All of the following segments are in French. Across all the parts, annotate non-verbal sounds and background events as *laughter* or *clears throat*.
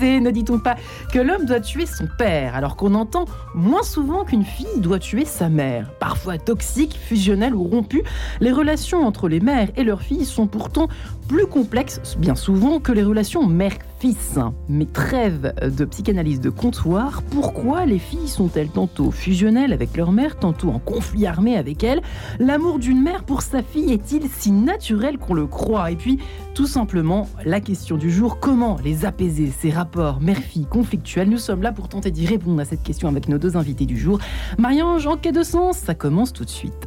Ne dit-on pas que l'homme doit tuer son père, alors qu'on entend moins souvent qu'une fille doit tuer sa mère? Parfois toxiques, fusionnelles ou rompues, les relations entre les mères et leurs filles sont pourtant plus complexes, bien souvent, que les relations mère-fils. Mais trêve de psychanalyse de comptoir, pourquoi les filles sont-elles tantôt fusionnelles avec leur mère, tantôt en conflit armé avec elle? L'amour d'une mère pour sa fille est-il si naturel qu'on le croit? Et puis, tout simplement, la question du jour, comment les apaiser, ces rapports mère-fille conflictuels? Nous sommes là pour tenter d'y répondre à cette question avec nos deux invités du jour. Marie-Ange, en quai de sens, ça commence tout de suite.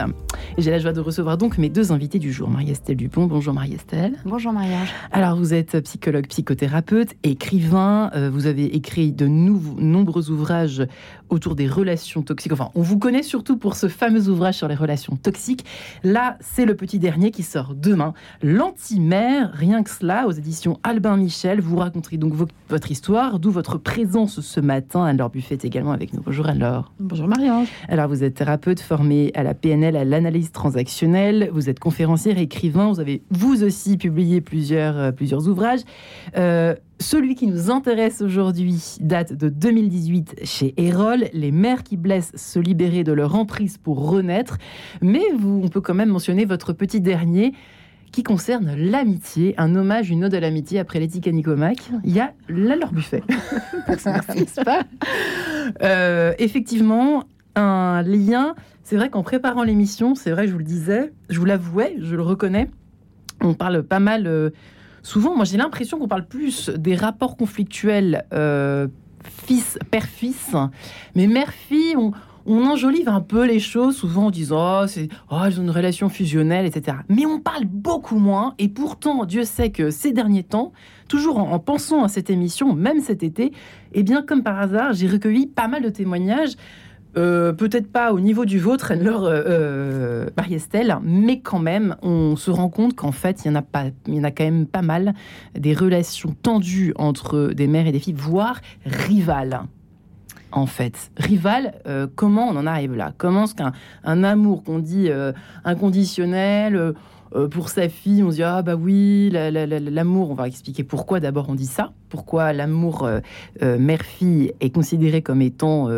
Et j'ai la joie de recevoir donc mes deux invités du jour. Marie-Estelle Dupont, bonjour Marie-Estelle. Bonjour Marie-Ange. Alors, vous êtes psychologue, psychothérapeute, écrivain. Euh, vous avez écrit de nombreux ouvrages autour des relations toxiques. Enfin, on vous connaît surtout pour ce fameux ouvrage sur les relations toxiques. Là, c'est le petit dernier qui sort demain. L'anti-mère, rien que cela, aux éditions Albin Michel. Vous raconterez donc votre histoire, d'où votre présence ce matin. Anne-Laure Buffet également avec nous. Bonjour Anne-Laure. Bonjour Marie-Ange. Alors, vous êtes thérapeute formée à la PNL, à l'analyse transactionnelle. Vous êtes conférencière, écrivain. Vous avez vous aussi publié plusieurs, euh, plusieurs ouvrages. Euh, celui qui nous intéresse aujourd'hui date de 2018 chez Erol. Les mères qui blessent se libérer de leur emprise pour renaître. Mais on peut quand même mentionner votre petit dernier qui concerne l'amitié, un hommage, une ode à l'amitié après l'éthique Nicomac. Il y a la leur buffet. *laughs* euh, Effectivement, un lien. C'est vrai qu'en préparant l'émission, c'est vrai, je vous le disais, je vous l'avouais, je le reconnais. On parle pas mal. Euh, souvent, moi j'ai l'impression qu'on parle plus des rapports conflictuels euh, fils, père-fils, mais mère-fille, on, enjolive un peu les choses, souvent en disant oh, c'est oh, une relation fusionnelle, etc. Mais on parle beaucoup moins, et pourtant, Dieu sait que ces derniers temps, toujours en, pensant à cette émission, même cet été, eh bien, comme par hasard, j'ai recueilli pas mal de témoignages euh, peut-être pas au niveau du vôtre, Anne-Laure euh, euh, mais quand même, on se rend compte qu'en fait, il y en a quand même pas mal des relations tendues entre des mères et des filles, voire rivales. En fait, rivales, comment on en arrive là? Comment est-ce qu'un un amour qu'on dit inconditionnel, euh, pour sa fille, on se dit ah bah oui, l'amour. On va expliquer pourquoi d'abord on dit ça. Pourquoi l'amour euh, euh, mère-fille est considéré comme étant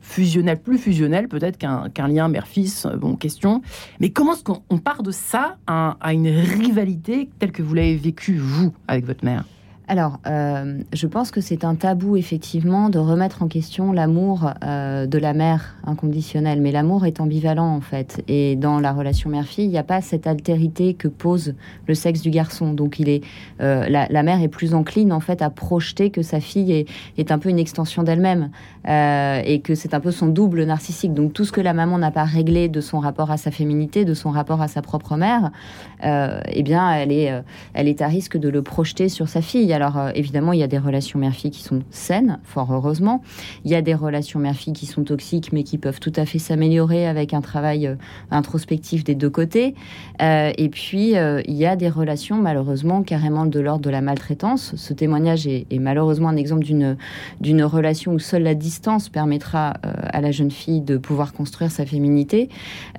fusionnel, plus fusionnel peut-être qu'un lien mère-fils. bon, question. Mais comment est-ce qu'on part de ça à une rivalité telle que vous l'avez vécue vous avec votre mère? Alors, euh, je pense que c'est un tabou, effectivement, de remettre en question l'amour euh, de la mère inconditionnelle. Mais l'amour est ambivalent, en fait. Et dans la relation mère-fille, il n'y a pas cette altérité que pose le sexe du garçon. Donc, il est, euh, la, mère est plus encline, en fait, à projeter que sa fille est, un peu une extension d'elle-même. et que c'est un peu son double narcissique. Donc, tout ce que la maman n'a pas réglé de son rapport à sa féminité, de son rapport à sa propre mère, eh bien, elle est à risque de le projeter sur sa fille. Alors euh, évidemment, il y a des relations mère-fille qui sont saines, fort heureusement. Il y a des relations mère-fille qui sont toxiques, mais qui peuvent tout à fait s'améliorer avec un travail euh, introspectif des deux côtés. Euh, et puis, il y a des relations, malheureusement, carrément de l'ordre de la maltraitance. Ce témoignage est, malheureusement un exemple d'une, relation où seule la distance permettra à la jeune fille de pouvoir construire sa féminité.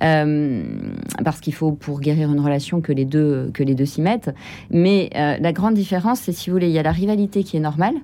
parce qu'il faut, pour guérir une relation, que les deux, que les deux s'y mettent. Mais la grande différence, c'est si vous voulez, il y a la rivalité qui est normale,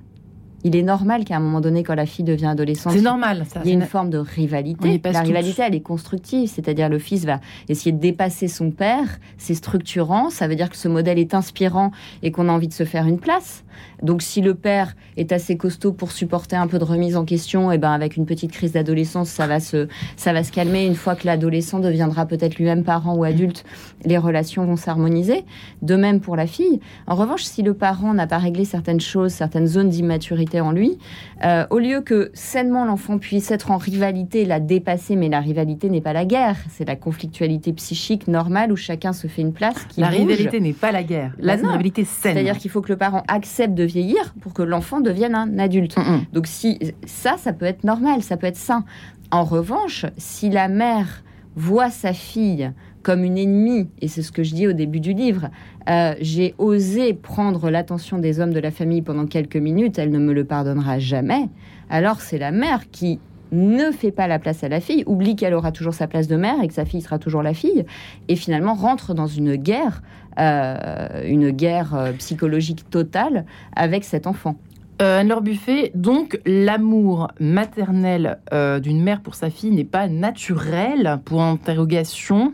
il est normal qu'à un moment donné, quand la fille devient adolescente, c'est normal, ça, il y ait une forme de rivalité. La rivalité, elle est constructive, c'est-à-dire le fils va essayer de dépasser son père, c'est structurant, ça veut dire que ce modèle est inspirant et qu'on a envie de se faire une place. Donc si le père est assez costaud pour supporter un peu de remise en question, et eh ben avec une petite crise d'adolescence, ça va se ça va se calmer. Une fois que l'adolescent deviendra peut-être lui-même parent ou adulte, les relations vont s'harmoniser. De même pour la fille. En revanche, si le parent n'a pas réglé certaines choses, certaines zones d'immaturité en lui, euh, au lieu que sainement l'enfant puisse être en rivalité, la dépasser, mais la rivalité n'est pas la guerre, c'est la conflictualité psychique normale où chacun se fait une place. Qui la rivalité n'est pas la guerre, la bah rivalité saine. C'est-à-dire qu'il faut que le parent accepte de vieillir pour que l'enfant devienne un adulte. Mm, mm. Donc si ça, ça peut être normal, ça peut être sain. En revanche, si la mère voit sa fille comme une ennemie, et c'est ce que je dis au début du livre, euh, j'ai osé prendre l'attention des hommes de la famille pendant quelques minutes, elle ne me le pardonnera jamais, alors c'est la mère qui ne fait pas la place à la fille, oublie qu'elle aura toujours sa place de mère et que sa fille sera toujours la fille, et finalement rentre dans une guerre, euh, une guerre euh, psychologique totale avec cet enfant. Euh, Anne-Laure Buffet, donc l'amour maternel d'une mère pour sa fille n'est pas naturel? Pour interrogation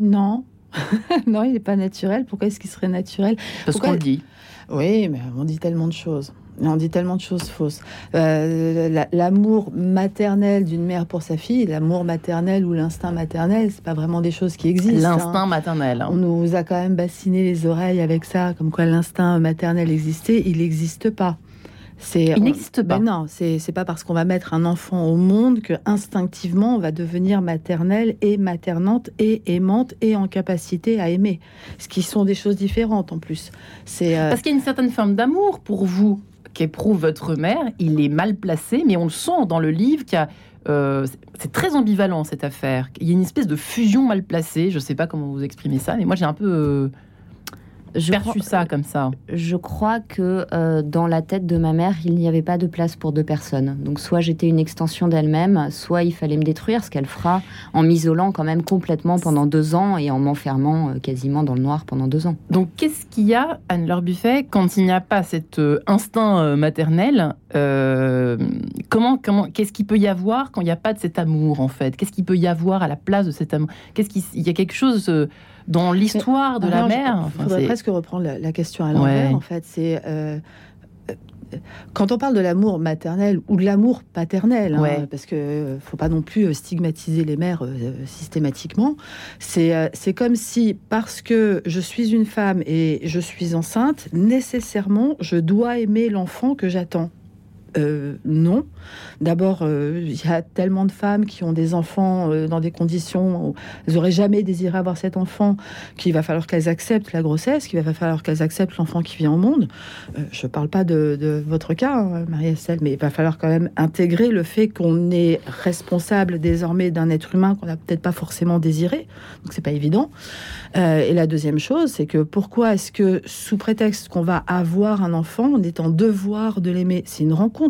Non. *laughs* non, il n'est pas naturel. Pourquoi est-ce qu'il serait naturel? Parce qu'on le dit. Oui, mais on dit tellement de choses. On dit tellement de choses fausses. Euh, l'amour maternel d'une mère pour sa fille, l'amour maternel ou l'instinct maternel, c'est pas vraiment des choses qui existent. Hein. L'instinct maternel. Hein. On nous a quand même bassiné les oreilles avec ça, comme quoi l'instinct maternel existait. Il n'existe pas. Il n'existe pas. Ben non, c'est pas parce qu'on va mettre un enfant au monde que instinctivement on va devenir maternelle et maternante et aimante et en capacité à aimer. Ce qui sont des choses différentes en plus. C'est euh, parce qu'il y a une certaine forme d'amour pour vous qu'éprouve votre mère. Il est mal placé, mais on le sent dans le livre qu'il euh, c'est très ambivalent cette affaire. Il y a une espèce de fusion mal placée. Je ne sais pas comment vous exprimer ça, mais moi j'ai un peu euh, je perçu ça comme ça. Je crois que euh, dans la tête de ma mère, il n'y avait pas de place pour deux personnes. Donc soit j'étais une extension d'elle-même, soit il fallait me détruire, ce qu'elle fera en m'isolant quand même complètement pendant deux ans et en m'enfermant euh, quasiment dans le noir pendant deux ans. Donc qu'est-ce qu'il y a, Anne-Laure Buffet, quand il n'y a pas cet euh, instinct maternel Comment, comment, qu'est-ce qu'il peut y avoir quand il n'y a pas de cet amour en fait? Qu'est-ce qu'il peut y avoir à la place de cet amour Qu'est-ce qu'il y a quelque chose dans l'histoire de la mère. Il faudrait presque reprendre la, question à l'envers, en fait. C'est. Euh, euh, quand on parle de l'amour maternel ou de l'amour paternel, hein, parce que euh, faut pas non plus stigmatiser les mères systématiquement, c'est c'est comme si parce que je suis une femme et je suis enceinte, nécessairement je dois aimer l'enfant que j'attends. Euh, non. D'abord, euh, il y a tellement de femmes qui ont des enfants euh, dans des conditions où elles n'auraient jamais désiré avoir cet enfant qu'il va falloir qu'elles acceptent la grossesse, qu'il va falloir qu'elles acceptent l'enfant qui vient au monde. je ne parle pas de, votre cas, hein, Marie-Estelle, mais il va falloir quand même intégrer le fait qu'on est responsable désormais d'un être humain qu'on n'a peut-être pas forcément désiré. Donc, c'est pas évident. et la deuxième chose, c'est que pourquoi est-ce que, sous prétexte qu'on va avoir un enfant, on est en devoir de l'aimer? C'est une rencontre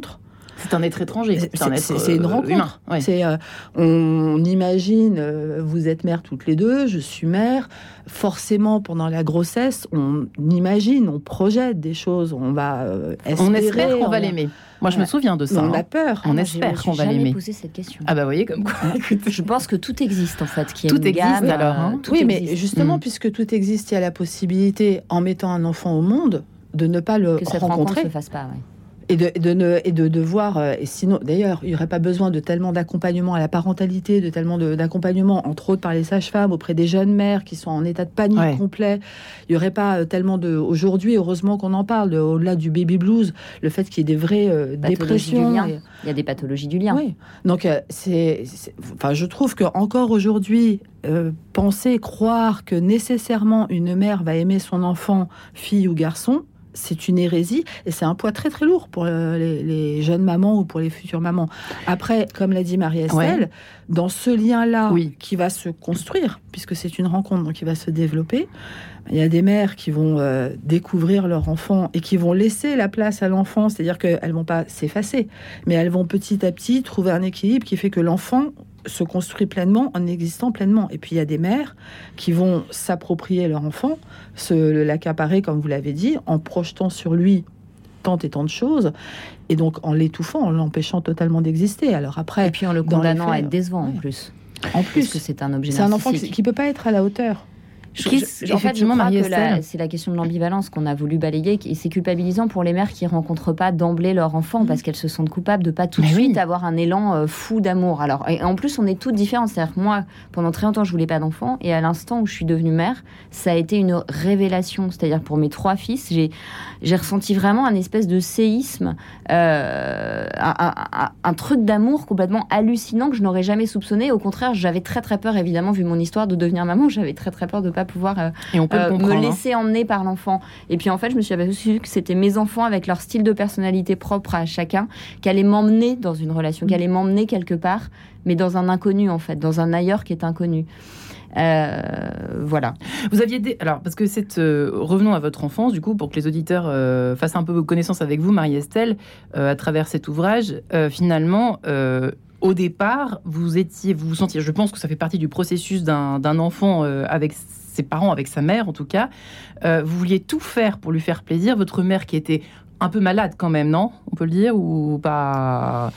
c'est un être étranger. C'est une euh, rencontre. C'est, euh, on, imagine, euh, vous êtes mère toutes les deux, je suis mère. Forcément, pendant la grossesse, on imagine, on projette des choses. On va espérer, On espère qu'on va l'aimer. Moi, je me souviens de ça. On a hein. peur. On espère qu'on va l'aimer. posé cette question. Ah bah, vous voyez comme quoi. *laughs* je pense que tout existe en fait. Qui tout existe alors. Hein. oui, mais justement, mm. puisque tout existe, il y a la possibilité, en mettant un enfant au monde, de ne pas le que cette rencontrer. Rencontre se fasse pas. Et de, de, ne, et de devoir, euh, et sinon, d'ailleurs, il n'y aurait pas besoin de tellement d'accompagnement à la parentalité, de tellement d'accompagnement, entre autres par les sages-femmes, auprès des jeunes mères qui sont en état de panique complet. Il n'y aurait pas euh, tellement de. Aujourd'hui, heureusement qu'on en parle, au-delà du baby blues, le fait qu'il y ait des vraies euh, dépressions. Il y a des pathologies du lien. Oui. Donc, c'est. Enfin, je trouve que encore aujourd'hui, penser, croire que nécessairement une mère va aimer son enfant, fille ou garçon, c'est une hérésie et c'est un poids très très lourd pour euh, les, jeunes mamans ou pour les futures mamans. Après, comme l'a dit Marie-Estelle, dans ce lien-là qui va se construire, puisque c'est une rencontre qui va se développer, il y a des mères qui vont euh, découvrir leur enfant et qui vont laisser la place à l'enfant, c'est-à-dire qu'elles vont pas s'effacer, mais elles vont petit à petit trouver un équilibre qui fait que l'enfant se construit pleinement en existant pleinement. Et puis il y a des mères qui vont s'approprier leur enfant, se l'accaparer, comme vous l'avez dit, en projetant sur lui tant et tant de choses, et donc en l'étouffant, en l'empêchant totalement d'exister. Alors après, et puis en le condamnant à être décevant en plus. En plus, que c'est un objet. C'est un enfant qui, qui peut pas être à la hauteur en fait, je crois que c'est la question de l'ambivalence qu'on a voulu balayer, et c'est culpabilisant pour les mères qui rencontrent pas d'emblée leur enfant parce qu'elles se sentent coupables de pas tout de suite avoir un élan euh, fou d'amour. Alors, et en plus, on est toutes différentes. C'est-à-dire moi, pendant très longtemps, je voulais pas d'enfant, et à l'instant où je suis devenue mère, ça a été une révélation. C'est-à-dire pour mes trois fils, j'ai j'ai ressenti vraiment un espèce de séisme, euh, un, un, truc d'amour complètement hallucinant que je n'aurais jamais soupçonné. Au contraire, j'avais très très peur, évidemment, vu mon histoire de devenir maman, j'avais très très peur de pas pouvoir euh, euh, me hein. laisser emmener par l'enfant. Et puis en fait, je me suis aperçue que c'était mes enfants avec leur style de personnalité propre à chacun qui allaient m'emmener dans une relation, qui allaient m'emmener quelque part, mais dans un inconnu en fait, dans un ailleurs qui est inconnu. Euh, voilà. Vous aviez des... alors parce que cette revenons à votre enfance du coup pour que les auditeurs fassent un peu connaissance avec vous, Marie-Estelle, à travers cet ouvrage. finalement, au départ, vous étiez, vous vous sentiez, je pense que ça fait partie du processus d'un enfant avec ses parents, avec sa mère en tout cas. Euh, vous vouliez tout faire pour lui faire plaisir. Votre mère qui était un peu malade quand même, non? On peut le dire ou pas?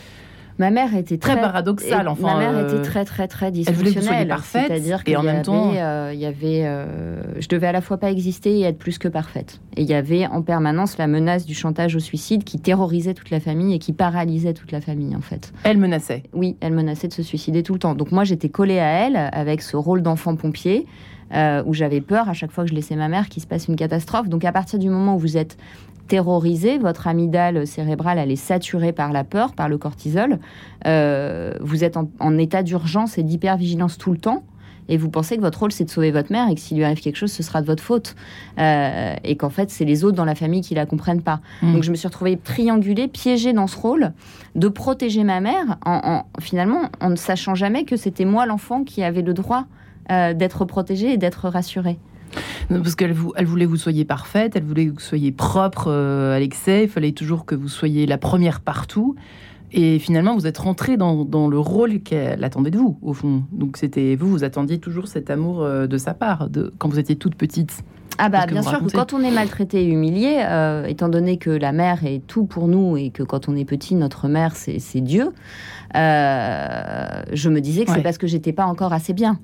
Ma mère était très, paradoxale. Enfin, ma mère était très très très dysfonctionnelle. C'est-à-dire et en même temps, euh, il y avait, euh, je devais à la fois pas exister et être plus que parfaite. Et il y avait en permanence la menace du chantage au suicide qui terrorisait toute la famille et qui paralysait toute la famille en fait. Elle menaçait. Oui, elle menaçait de se suicider tout le temps. Donc moi j'étais collée à elle avec ce rôle d'enfant pompier. Euh, où j'avais peur à chaque fois que je laissais ma mère qu'il se passe une catastrophe. Donc à partir du moment où vous êtes terrorisé, votre amygdale cérébrale, elle est saturée par la peur, par le cortisol. Euh, vous êtes en, état d'urgence et d'hypervigilance tout le temps. Et vous pensez que votre rôle, c'est de sauver votre mère et que s'il lui arrive quelque chose, ce sera de votre faute. Euh, et qu'en fait, c'est les autres dans la famille qui la comprennent pas. Mm. Donc, je me suis retrouvée triangulée, piégée dans ce rôle de protéger ma mère, en, finalement, en ne sachant jamais que c'était moi l'enfant qui avait le droit euh, d'être protégé et d'être rassuré. Parce qu'elle elle voulait que vous soyez parfaite, elle voulait que vous soyez propre euh, à l'excès, il fallait toujours que vous soyez la première partout. Et finalement, vous êtes rentrée dans, le rôle qu'elle attendait de vous, au fond. Donc c'était vous, vous attendiez toujours cet amour euh, de sa part, de, quand vous étiez toute petite. Ah bah bien sûr quand on est maltraité et humilié, euh, étant donné que la mère est tout pour nous et que quand on est petit, notre mère c'est Dieu, je me disais que c'est parce que j'étais pas encore assez bien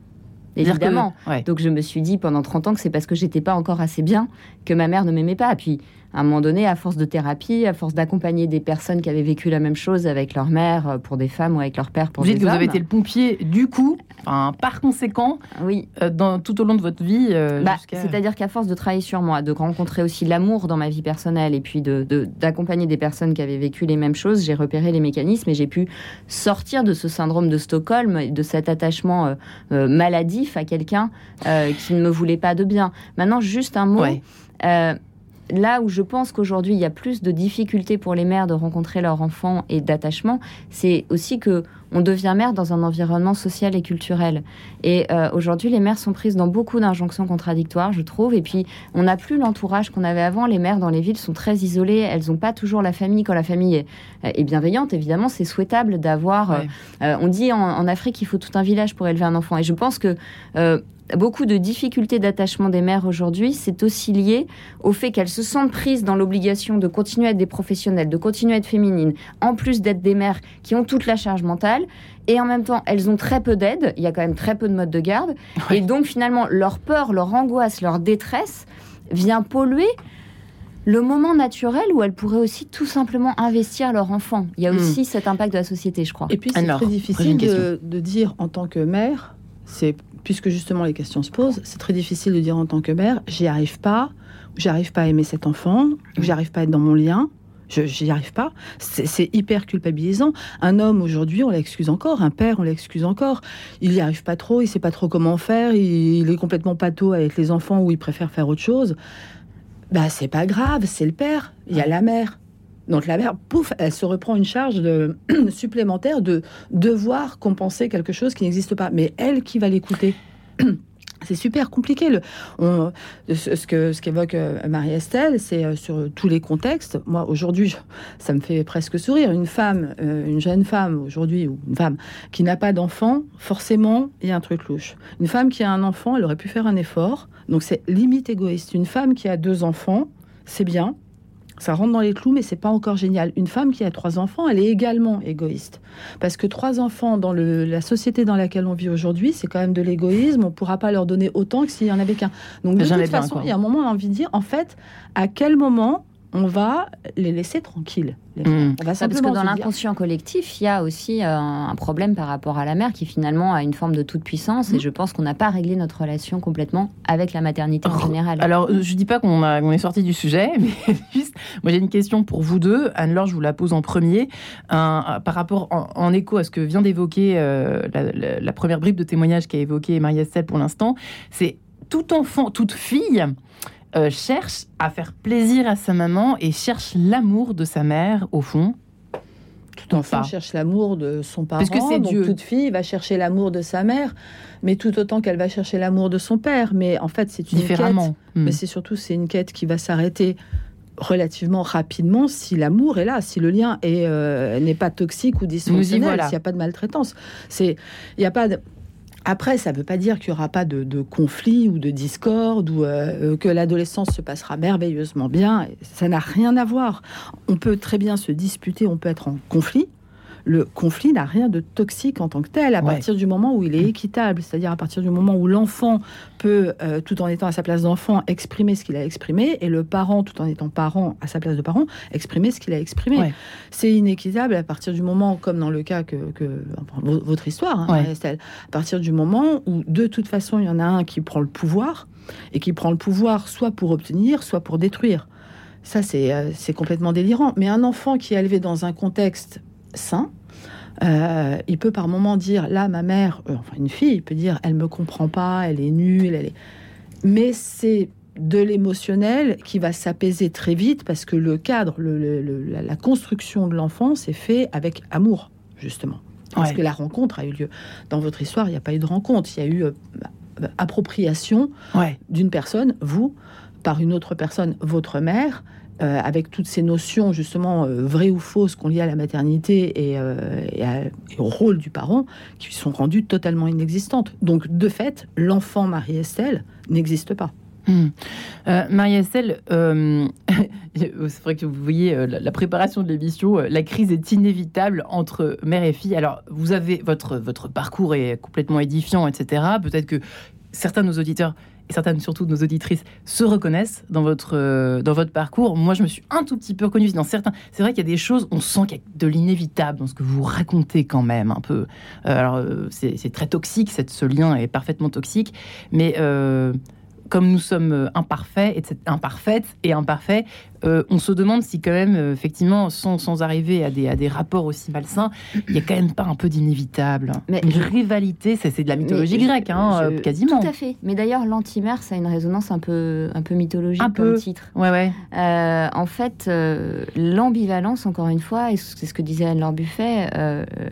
évidemment. Donc je me suis dit pendant 30 ans que c'est parce que j'étais pas encore assez bien que ma mère ne m'aimait pas. Puis à un moment donné, à force de thérapie, à force d'accompagner des personnes qui avaient vécu la même chose avec leur mère euh, pour des femmes ou avec leur père pour vous des que Vous avez été le pompier du coup, par conséquent, oui. Euh, dans, tout au long de votre vie. Euh, bah, c'est-à-dire qu'à force de travailler sur moi, de rencontrer aussi l'amour dans ma vie personnelle et puis d'accompagner de, des personnes qui avaient vécu les mêmes choses, j'ai repéré les mécanismes et j'ai pu sortir de ce syndrome de Stockholm, de cet attachement à quelqu'un qui ne me voulait pas de bien. Maintenant, juste un mot là où je pense qu'aujourd'hui il y a plus de difficultés pour les mères de rencontrer leurs enfants et d'attachement, c'est aussi que on devient mère dans un environnement social et culturel. Et euh, aujourd'hui, les mères sont prises dans beaucoup d'injonctions contradictoires, je trouve. Et puis, on n'a plus l'entourage qu'on avait avant. Les mères dans les villes sont très isolées. Elles n'ont pas toujours la famille. Quand la famille est, bienveillante, évidemment, c'est souhaitable d'avoir. Euh, euh, on dit en, Afrique qu'il faut tout un village pour élever un enfant. Et je pense que beaucoup de difficultés d'attachement des mères aujourd'hui, c'est aussi lié au fait qu'elles se sentent prises dans l'obligation de continuer à être des professionnelles, de continuer à être féminines, en plus d'être des mères qui ont toute la charge mentale. Et en même temps, elles ont très peu d'aide. Il y a quand même très peu de modes de garde. Et donc, finalement, leur peur, leur angoisse, leur détresse vient polluer le moment naturel où elles pourraient aussi tout simplement investir leur enfant. Il y a hmm. aussi cet impact de la société, je crois. Et puis, c'est très difficile de, de, dire en tant que mère, c'est puisque justement les questions se posent, c'est très difficile de dire en tant que mère, j'y arrive pas, j'y arrive pas à aimer cet enfant, j'y arrive pas à être dans mon lien. Je arrive pas. C'est hyper culpabilisant. Un homme aujourd'hui, on l'excuse encore. Un père, on l'excuse encore. Il n'y arrive pas trop. Il sait pas trop comment faire. Il, est complètement pâteau avec les enfants ou il préfère faire autre chose. Bah c'est pas grave. C'est le père. Il y a la mère. Donc la mère, pouf, elle se reprend une charge de, *clears throat* supplémentaire de devoir compenser quelque chose qui n'existe pas. Mais elle qui va l'écouter *clears throat* C'est super compliqué. Ce que ce qu'évoque euh, Marie-Estelle, c'est euh, sur tous les contextes. Moi, aujourd'hui, ça me fait presque sourire. Une femme, euh, une jeune femme aujourd'hui, ou une femme qui n'a pas d'enfant, forcément, il y a un truc louche. Une femme qui a un enfant, elle aurait pu faire un effort. Donc c'est limite égoïste. Une femme qui a deux enfants, c'est bien ça rentre dans les clous, mais c'est pas encore génial. Une femme qui a trois enfants, elle est également égoïste. Parce que trois enfants dans la société dans laquelle on vit aujourd'hui, c'est quand même de l'égoïsme. On pourra pas leur donner autant que s'il y en avait qu'un. Donc de toute façon, il y a un moment, on a envie de dire, en fait, à quel moment on va les laisser tranquilles. Hmm. Parce que dans l'inconscient collectif, il y a aussi euh, un problème par rapport à la mère qui finalement a une forme de toute puissance. Et hmm. je pense qu'on n'a pas réglé notre relation complètement avec la maternité en général. Alors, euh, je dis pas qu'on est sorti du sujet, *laughs* mais juste, moi j'ai une question pour vous deux. Anne-Laure, je vous la pose en premier. par rapport, en, écho à ce que vient d'évoquer euh, la, la, première bribe de témoignage qu'a évoqué Marie-Estelle pour l'instant, c'est tout enfant, toute fille euh, cherche à faire plaisir à sa maman et cherche l'amour de sa mère, au fond. Tout enfant cherche l'amour de son parent. Parce que c'est Dieu. Toute fille va chercher l'amour de sa mère, mais tout autant qu'elle va chercher l'amour de son père. Mais en fait, c'est une Différemment. quête. Mais hmm. c'est surtout c'est une quête qui va s'arrêter relativement rapidement si l'amour est là, si le lien euh, n'est pas toxique ou dysfonctionnel, s'il n'y a pas de maltraitance. C'est il n'y a pas de Après, ça ne veut pas dire qu'il n'y aura pas de, conflit ou de discorde ou euh, que l'adolescence se passera merveilleusement bien. Ça n'a rien à voir. On peut très bien se disputer, on peut être en conflit le conflit n'a rien de toxique en tant que tel à partir du moment où il est équitable, c'est-à-dire à partir du moment où l'enfant peut, euh, tout en étant à sa place d'enfant, exprimer ce qu'il a exprimé, et le parent, tout en étant parent à sa place de parent, exprimer ce qu'il a exprimé. C'est inéquitable à partir du moment, comme dans le cas que, votre histoire, hein, Estelle, à partir du moment où de toute façon il y en a un qui prend le pouvoir et qui prend le pouvoir soit pour obtenir, soit pour détruire. Ça, c'est euh, complètement délirant. Mais un enfant qui est élevé dans un contexte sain. Euh, il peut par moment dire, là, ma mère, euh, enfin une fille, il peut dire, elle me comprend pas, elle est nulle, elle est... Mais c'est de l'émotionnel qui va s'apaiser très vite parce que le cadre, la, construction de l'enfant s'est fait avec amour, justement. Parce que la rencontre a eu lieu. Dans votre histoire, il n'y a pas eu de rencontre, il y a eu euh, appropriation d'une personne, vous, par une autre personne, votre mère, euh, avec toutes ces notions justement euh, vraies ou fausses qu'on lie à la maternité et, euh, au rôle du parent, qui sont rendues totalement inexistantes. Donc de fait, l'enfant Marie-Estelle n'existe pas. Hmm. Marie-Estelle, *laughs* c'est vrai que vous voyez la, préparation de l'émission, la crise est inévitable entre mère et fille. Alors, vous avez votre, votre parcours est complètement édifiant, etc. Peut-être que certains de nos auditeurs et certaines surtout de nos auditrices se reconnaissent dans votre, euh, dans votre parcours. Moi, je me suis un tout petit peu reconnue dans certains. C'est vrai qu'il y a des choses, on sent qu'il y a de l'inévitable dans ce que vous racontez quand même un peu. Euh, alors, euh, c'est très toxique, cette, ce lien est parfaitement toxique, mais comme nous sommes euh, imparfaits, et imparfaites et imparfaits, euh, on se demande si quand même, euh, effectivement, sans, sans arriver à des, à des, rapports aussi malsains, il y a quand même pas un peu d'inévitable. Une rivalité, c'est de la mythologie grecque, hein, quasiment. Tout à fait. Mais d'ailleurs, l'antimère, ça a une résonance un peu, un peu mythologique un comme titre. Ouais, ouais. en fait, l'ambivalence, encore une fois, et c'est ce que disait Anne-Laure Buffet,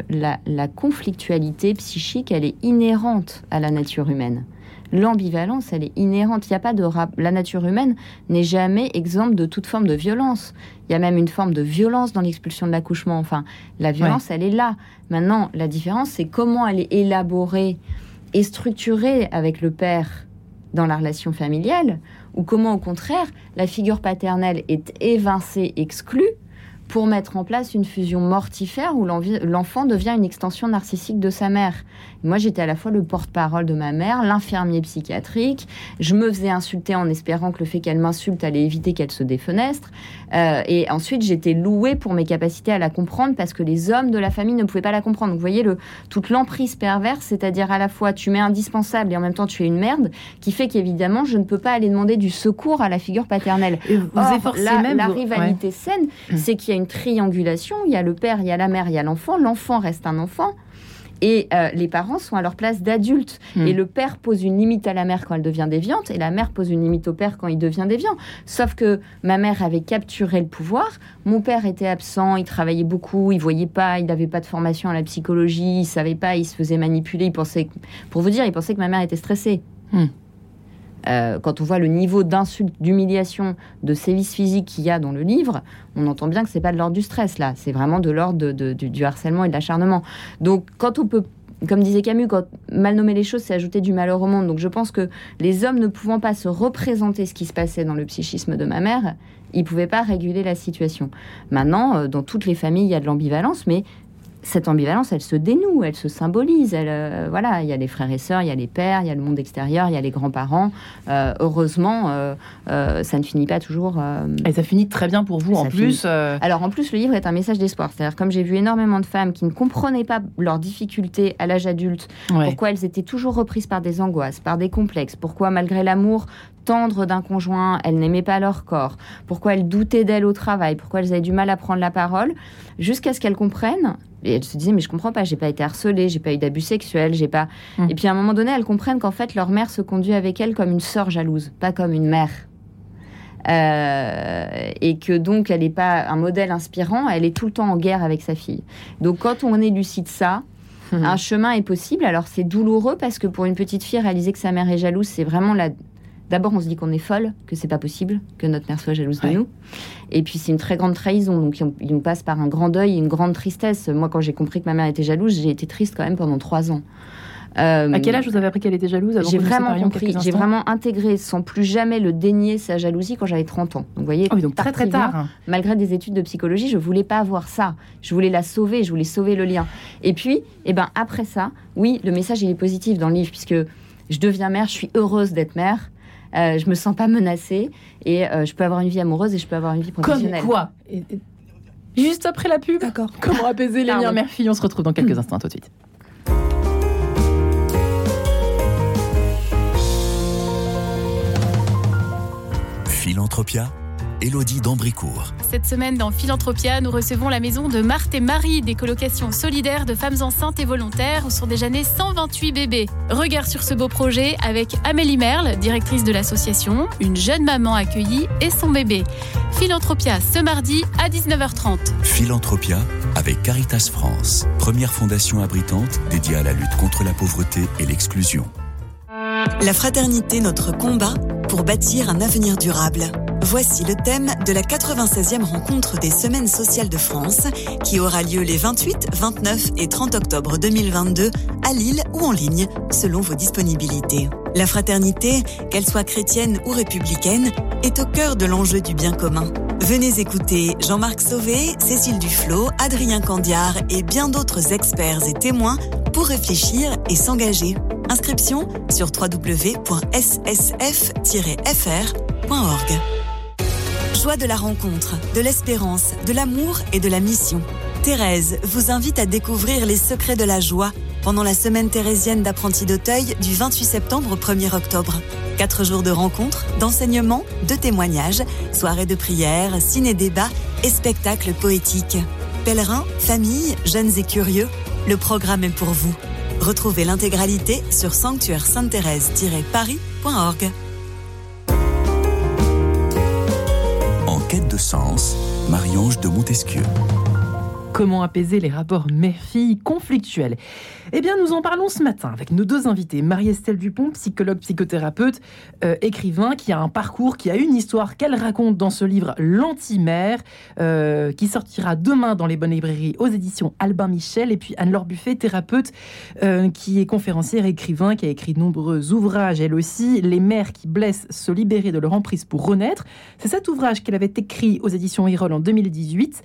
la, la conflictualité psychique, elle est inhérente à la nature humaine l'ambivalence, elle est inhérente. Il n'y a pas de La nature humaine n'est jamais exemple de toute forme de violence. Il y a même une forme de violence dans l'expulsion de l'accouchement. Enfin, la violence, elle est là. Maintenant, la différence, c'est comment elle est élaborée et structurée avec le père dans la relation familiale, ou comment, au contraire, la figure paternelle est évincée, exclue, pour mettre en place une fusion mortifère où l'enfant devient une extension narcissique de sa mère. Moi, j'étais à la fois le porte-parole de ma mère, l'infirmier psychiatrique. Je me faisais insulter en espérant que le fait qu'elle m'insulte allait éviter qu'elle se défenestre. Euh, et ensuite, j'étais louée pour mes capacités à la comprendre parce que les hommes de la famille ne pouvaient pas la comprendre. Donc, vous voyez, le, toute l'emprise perverse, c'est-à-dire à la fois tu mets indispensable et en même temps tu es une merde, qui fait qu'évidemment, je ne peux pas aller demander du secours à la figure paternelle. Et vous Or, la, même la rivalité saine, c'est qu'il y a une triangulation. Il y a le père, il y a la mère, il y a l'enfant. L'enfant reste un enfant. Et euh, les parents sont à leur place d'adultes. Hmm. Et le père pose une limite à la mère quand elle devient déviante, et la mère pose une limite au père quand il devient déviant. Sauf que ma mère avait capturé le pouvoir, mon père était absent, il travaillait beaucoup, il voyait pas, il n'avait pas de formation à la psychologie, il savait pas, il se faisait manipuler, il pensait, pour vous dire, il pensait que ma mère était stressée. Hmm. Euh, quand on voit le niveau d'insulte, d'humiliation, de sévices physiques qu'il y a dans le livre, on entend bien que c'est pas de l'ordre du stress là, c'est vraiment de l'ordre du, harcèlement et de l'acharnement. Donc quand on peut comme disait Camus, quand mal nommer les choses, c'est ajouter du malheur au monde. Donc je pense que les hommes ne pouvant pas se représenter ce qui se passait dans le psychisme de ma mère, ils ne pouvaient pas réguler la situation. Maintenant, euh, dans toutes les familles, il y a de l'ambivalence, mais cette ambivalence, elle se dénoue, elle se symbolise. Elle, euh, voilà, il y a les frères et sœurs, il y a les pères, il y a le monde extérieur, il y a les grands-parents. Euh, heureusement, euh, ça ne finit pas toujours. et ça finit très bien pour vous en plus. Alors en plus, le livre est un message d'espoir. C'est-à-dire, comme j'ai vu énormément de femmes qui ne comprenaient pas leurs difficultés à l'âge adulte, pourquoi elles étaient toujours reprises par des angoisses, par des complexes, pourquoi malgré l'amour tendre d'un conjoint, elles n'aimaient pas leur corps, pourquoi elles doutaient d'elles au travail, pourquoi elles avaient du mal à prendre la parole, jusqu'à ce qu'elles comprennent et elle se disait mais je comprends pas, j'ai pas été harcelée, j'ai pas eu d'abus sexuels, j'ai pas. Hum. Et puis à un moment donné, elles comprennent qu'en fait leur mère se conduit avec elle comme une sœur jalouse, pas comme une mère. Euh, et que donc elle n'est pas un modèle inspirant, elle est tout le temps en guerre avec sa fille. Donc quand on élucide ça, hum. un chemin est possible. Alors c'est douloureux parce que pour une petite fille, réaliser que sa mère est jalouse, c'est vraiment la, D'abord, on se dit qu'on est folle, que c'est pas possible, que notre mère soit jalouse de nous. Et puis, c'est une très grande trahison. Donc, il nous passe par un grand deuil, une grande tristesse. Moi, quand j'ai compris que ma mère était jalouse, j'ai été triste quand même pendant trois ans. à quel âge vous avez appris qu'elle était jalouse J'ai vraiment compris, j'ai vraiment intégré sans plus jamais le dénier sa jalousie quand j'avais 30 ans. Donc, vous voyez, ah donc très très tard. Malgré des études de psychologie, je voulais pas avoir ça. Je voulais la sauver, je voulais sauver le lien. Et puis, eh ben, après ça, oui, le message il est positif dans le livre puisque je deviens mère, je suis heureuse d'être mère. Euh, je me sens pas menacée et euh, je peux avoir une vie amoureuse et je peux avoir une vie professionnelle. Comme quoi Juste après la pub. D'accord. *laughs* Comment apaiser les liens mère-fille On se retrouve dans quelques instants. tout de suite. Philanthropia Élodie d'Ambricourt. Cette semaine, dans Philanthropia, nous recevons la maison de Marthe et Marie, des colocations solidaires de femmes enceintes et volontaires où sont déjà nés 128 bébés. Regard sur ce beau projet avec Amélie Merle, directrice de l'association, une jeune maman accueillie et son bébé. Philanthropia ce mardi à 19h30. Philanthropia avec Caritas France, première fondation abritante dédiée à la lutte contre la pauvreté et l'exclusion. La fraternité, notre combat pour bâtir un avenir durable. Voici le thème de la 96e rencontre des Semaines sociales de France qui aura lieu les 28, 29 et 30 octobre 2022 à Lille ou en ligne selon vos disponibilités. La fraternité, qu'elle soit chrétienne ou républicaine, est au cœur de l'enjeu du bien commun. Venez écouter Jean-Marc Sauvé, Cécile Duflot, Adrien Candiard et bien d'autres experts et témoins pour réfléchir et s'engager. Inscription sur www.ssf-fr.org. Joie de la rencontre, de l'espérance, de l'amour et de la mission. Thérèse vous invite à découvrir les secrets de la joie pendant la semaine thérésienne d'apprenti d'Auteuil du 28 septembre au 1er octobre. Quatre jours de rencontres, d'enseignements, de témoignages, soirées de prières, ciné-débats et spectacles poétiques. Pèlerins, familles, jeunes et curieux, le programme est pour vous. Retrouvez l'intégralité sur sanctuaire quête de sens, Marie-Ange de Montesquieu. Comment apaiser les rapports mère-fille conflictuels eh bien, nous en parlons ce matin avec nos deux invités. Marie-Estelle Dupont, psychologue, psychothérapeute, euh, écrivain, qui a un parcours, qui a une histoire qu'elle raconte dans ce livre L'Antimère, euh, qui sortira demain dans les bonnes librairies aux éditions Albin Michel. Et puis Anne-Laure Buffet, thérapeute, euh, qui est conférencière, écrivain, qui a écrit de nombreux ouvrages, elle aussi. Les mères qui blessent, se libérer de leur emprise pour renaître. C'est cet ouvrage qu'elle avait écrit aux éditions Erol en 2018.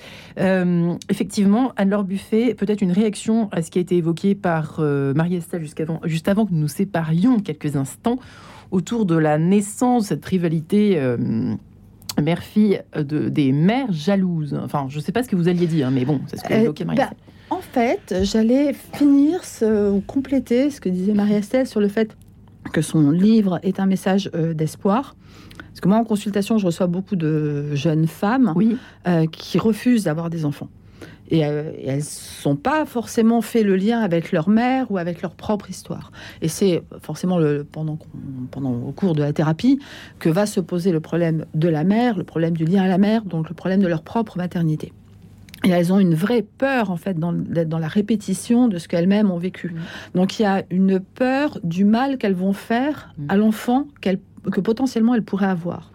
effectivement, Anne-Laure Buffet, peut-être une réaction à ce qui a été évoqué par euh, Marie-Estelle juste avant que nous nous séparions quelques instants autour de la naissance, cette rivalité euh, mère-fille de, des mères jalouses. Enfin, je ne sais pas ce que vous alliez dire, mais bon, c'est ce que euh, marie bah, en fait, j'allais finir ou compléter ce que disait Marie-Estelle sur le fait que son livre est un message d'espoir. Parce que moi, en consultation, je reçois beaucoup de jeunes femmes oui. qui refusent d'avoir des enfants. Euh, et, elles sont pas forcément fait le lien avec leur mère ou avec leur propre histoire. Et c'est forcément le, pendant, pendant au cours de la thérapie que va se poser le problème de la mère, le problème du lien à la mère, donc le problème de leur propre maternité. Et elles ont une vraie peur, en fait, d'être dans la répétition de ce qu'elles-mêmes ont vécu. Mmh. Donc il y a une peur du mal qu'elles vont faire mmh. à l'enfant que potentiellement elles pourraient avoir.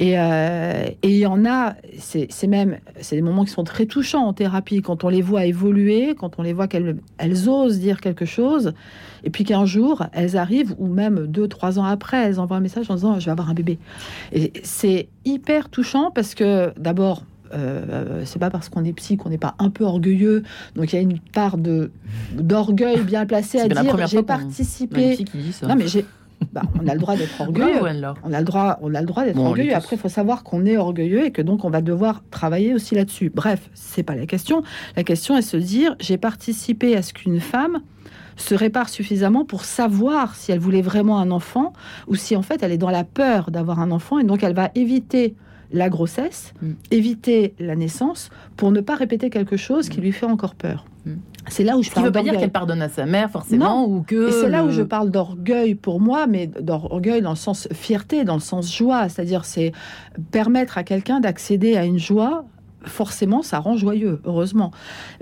Euh, et, il y en a, c'est même, c'est des moments qui sont très touchants en thérapie, quand on les voit évoluer, quand on les voit qu'elles elles osent dire quelque chose, et puis qu'un jour, elles arrivent, ou même deux, trois ans après, elles envoient un message en disant, je vais avoir un bébé. Et c'est hyper touchant parce que, d'abord, euh, c'est pas parce qu'on est psy qu'on n'est pas un peu orgueilleux. Donc il y a une part de d'orgueil bien placé à dire j'ai participé. Non mais j'ai bah, on a le droit d'être orgueilleux. on a le droit, on a le droit d'être orgueilleux. Après, il faut savoir qu'on est orgueilleux et que donc on va devoir travailler aussi là-dessus. Bref, c'est pas la question. La question est de se dire j'ai participé à ce qu'une femme se répare suffisamment pour savoir si elle voulait vraiment un enfant ou si en fait elle est dans la peur d'avoir un enfant et donc elle va éviter la grossesse, mm. éviter la naissance pour ne pas répéter quelque chose qui mm. lui fait encore peur. Mm. C'est là où je Ce parle. veut pas dire qu'elle pardonne à sa mère forcément ou que. c'est là où je parle d'orgueil pour moi, mais d'orgueil dans le sens fierté, dans le sens joie, c'est-à-dire c'est permettre à quelqu'un d'accéder à une joie forcément, ça rend joyeux, heureusement.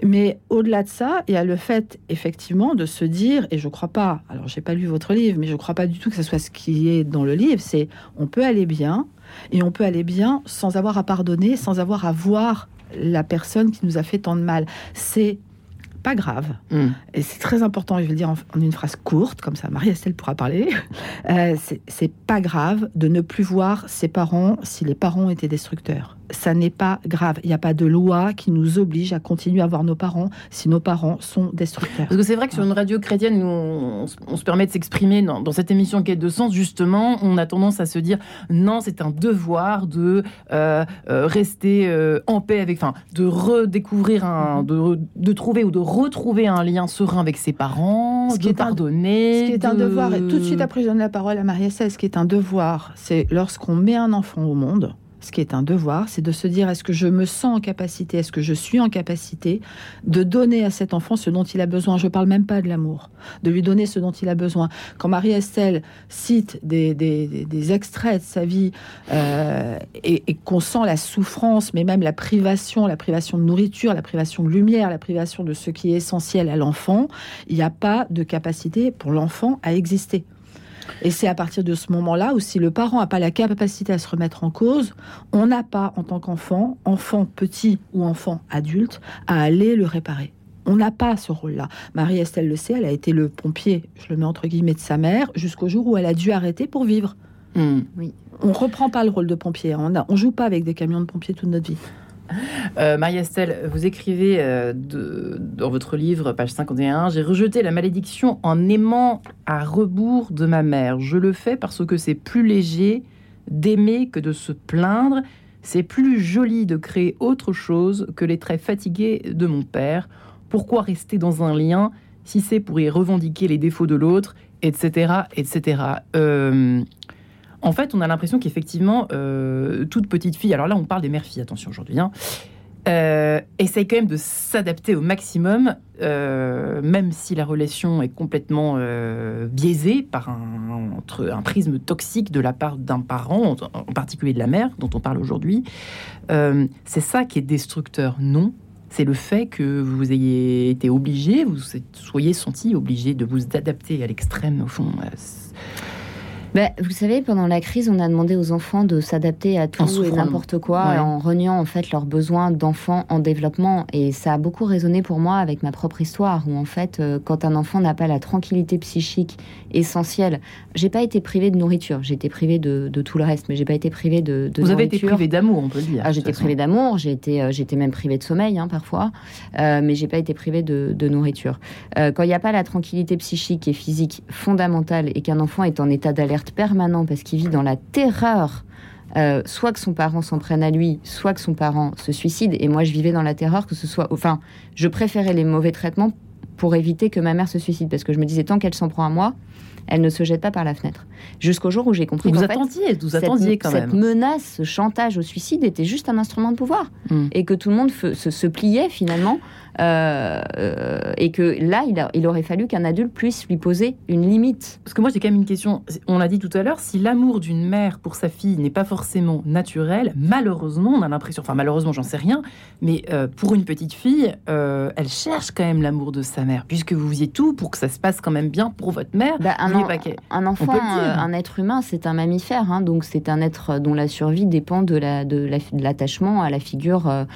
Mais au-delà de ça, il y a le fait, effectivement, de se dire, et je crois pas, alors j'ai pas lu votre livre, mais je crois pas du tout que ce soit ce qui est dans le livre, c'est on peut aller bien, et on peut aller bien sans avoir à pardonner, sans avoir à voir la personne qui nous a fait tant de mal. C'est pas grave. Hmm. Et c'est très important, je vais le dire en, une phrase courte, comme ça Marie-Estelle pourra parler. *laughs* Euh, c'est pas grave de ne plus voir ses parents si les parents étaient destructeurs ça n'est pas grave. Il n'y a pas de loi qui nous oblige à continuer à voir nos parents si nos parents sont destructeurs. Parce que c'est vrai que sur une radio chrétienne, nous, on, se permet de s'exprimer dans, cette émission Quête de sens. Justement, on a tendance à se dire non, c'est un devoir de euh, euh, rester euh, en paix avec, enfin, de redécouvrir un, mm-hmm. de, trouver ou de retrouver un lien serein avec ses parents, ce qui de est pardonner. ce qui est un devoir. Et tout de suite après, je donne la parole à Marie-Estelle. Ce qui est un devoir, c'est lorsqu'on met un enfant au monde ce qui est un devoir, c'est de se dire est-ce que je me sens en capacité, est-ce que je suis en capacité de donner à cet enfant ce dont il a besoin. Je ne parle même pas de l'amour, de lui donner ce dont il a besoin. Quand Marie-Estelle cite des, extraits de sa vie euh, et, et qu'on sent la souffrance, mais même la privation, la privation de nourriture, la privation de lumière, la privation de ce qui est essentiel à l'enfant, il n'y a pas de capacité pour l'enfant à exister. Et c'est à partir de ce moment-là où si le parent n'a pas la capacité à se remettre en cause, on n'a pas en tant qu'enfant, enfant petit ou enfant adulte, à aller le réparer. On n'a pas ce rôle-là. Marie-Estelle le sait, elle a été le pompier, je le mets entre guillemets, de sa mère, jusqu'au jour où elle a dû arrêter pour vivre. Hmm. Oui. On reprend pas le rôle de pompier. On ne on joue pas avec des camions de pompiers toute notre vie. Euh, Marie-Estelle, vous écrivez euh, dans votre livre, page 51, J'ai rejeté la malédiction en aimant à rebours de ma mère. Je le fais parce que c'est plus léger d'aimer que de se plaindre. C'est plus joli de créer autre chose que les traits fatigués de mon père. Pourquoi rester dans un lien si c'est pour y revendiquer les défauts de l'autre, etc., etc. en fait, on a l'impression qu'effectivement, euh, toute petite fille, alors là, on parle des mères-filles, attention aujourd'hui, hein, euh, essaye quand même de s'adapter au maximum, euh, même si la relation est complètement biaisée par un, entre, un prisme toxique de la part d'un parent, en, particulier de la mère, dont on parle aujourd'hui. c'est ça qui est destructeur, non? C'est le fait que vous ayez été obligé, vous soyez senti obligé de vous adapter à l'extrême, au fond. Bah, vous savez, pendant la crise, on a demandé aux enfants de s'adapter à tout et n'importe quoi, en reniant en fait leurs besoins d'enfants en développement. Et ça a beaucoup résonné pour moi avec ma propre histoire, où en fait, euh, quand un enfant n'a pas la tranquillité psychique essentielle, j'ai pas été privée de nourriture, j'ai été privée de, tout le reste, mais j'ai pas été privée de, de Vous avez été privée d'amour, on peut le dire. Ah, j'étais privée d'amour, j'ai été, euh, j'étais même privée de sommeil hein, parfois, euh, mais j'ai pas été privée de, nourriture. quand il n'y a pas la tranquillité psychique et physique fondamentale et qu'un enfant est en état d'alerte permanent parce qu'il vit dans la terreur. Euh, soit que son parent s'en prenne à lui, soit que son parent se suicide. Et moi, je vivais dans la terreur que ce soit. Enfin, je préférais les mauvais traitements pour éviter que ma mère se suicide parce que je me disais tant qu'elle s'en prend à moi, elle ne se jette pas par la fenêtre. Jusqu'au jour où j'ai compris vous attendiez, vous attendiez quand cette menace, ce chantage au suicide était juste un instrument de pouvoir hmm. et que tout le monde se, pliait finalement euh, euh, et que là, il, il aurait fallu qu'un adulte puisse lui poser une limite. Parce que moi, j'ai quand même une question. On l'a dit tout à l'heure, si l'amour d'une mère pour sa fille n'est pas forcément naturel, malheureusement, on a l'impression, enfin malheureusement, j'en sais rien, mais euh, pour une petite fille, elle cherche quand même l'amour de sa mère, puisque vous faisiez tout pour que ça se passe quand même bien pour votre mère. Bah, un, un, enfant, un être humain, c'est un mammifère, hein, donc c'est un être dont la survie dépend de l'attachement la, de à la figure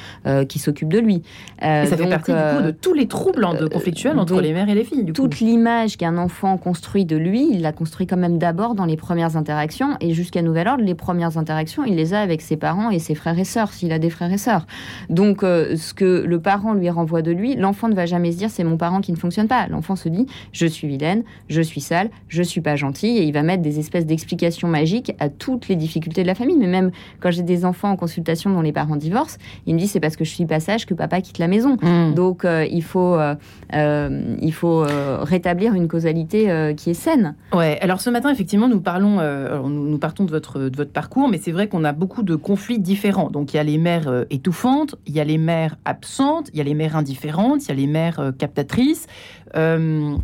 qui s'occupe de lui. ça fait partie euh, de tous les troubles de conflictuels entre les mères et les filles. toute l'image qu'un enfant construit de lui, il la construit quand même d'abord dans les premières interactions et jusqu'à nouvel ordre, les premières interactions, il les a avec ses parents et ses frères et sœurs, s'il a des frères et sœurs. Donc, euh, ce que le parent lui renvoie de lui, l'enfant ne va jamais se dire c'est mon parent qui ne fonctionne pas. L'enfant se dit je suis vilaine, je suis sale, je suis pas gentil et il va mettre des espèces d'explications magiques à toutes les difficultés de la famille. Mais même quand j'ai des enfants en consultation dont les parents divorcent, il me dit c'est parce que je suis pas sage que papa quitte la maison. Mmh. Donc euh, il faut, euh, euh, il faut rétablir une causalité qui est saine. Ouais. Alors ce matin, effectivement, nous parlons, nous, partons de votre, de votre parcours, mais c'est vrai qu'on a beaucoup de conflits différents. Donc il y a les mères étouffantes, il y a les mères absentes, il y a les mères indifférentes, il y a les mères captatrices. dans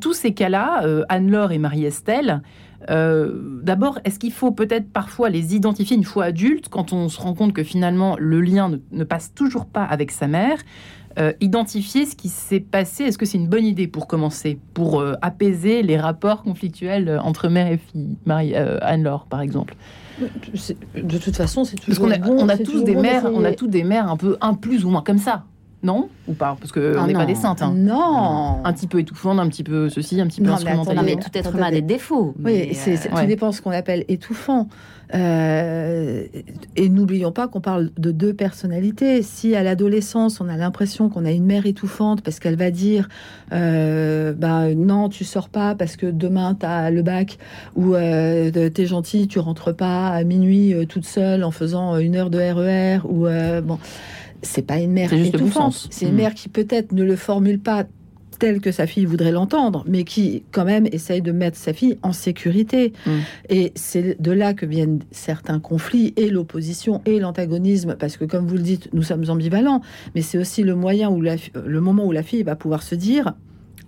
tous ces cas-là, Anne-Laure et Marie-Estelle, euh, d'abord, est-ce qu'il faut peut-être parfois les identifier une fois adultes, quand on se rend compte que finalement le lien ne, passe toujours pas avec sa mère euh, Identifier ce qui s'est passé, est-ce que c'est une bonne idée pour commencer, pour euh, apaiser les rapports conflictuels entre mère et fille Marie, Anne-Laure, par exemple? De toute façon, c'est toujours Parce qu'on a, on a tous des mères, on a tous des mères un peu un plus ou moins comme ça. Non Ou pas Parce qu'on ah n'est pas des saintes. Hein. Non Un petit peu étouffante, un petit peu ceci, un petit peu instrumentalisé. Mais, tout être humain a des défauts. Oui, c'est, euh, tout dépend ce qu'on appelle étouffant. Euh, et n'oublions pas qu'on parle de deux personnalités. Si à l'adolescence, on a l'impression qu'on a une mère étouffante parce qu'elle va dire euh, bah, non, tu sors pas parce que demain tu as le bac, ou t'es gentil, tu rentres pas à minuit toute seule en faisant une heure de RER, e ou bon, c'est pas une mère étouffante. C'est une hmm. mère qui peut-être ne le formule pas tel que sa fille voudrait l'entendre, mais qui quand même essaye de mettre sa fille en sécurité. Mm. Et c'est de là que viennent certains conflits et l'opposition et l'antagonisme, parce que comme vous le dites, nous sommes ambivalents, mais c'est aussi le moyen où le moment où la fille va pouvoir se dire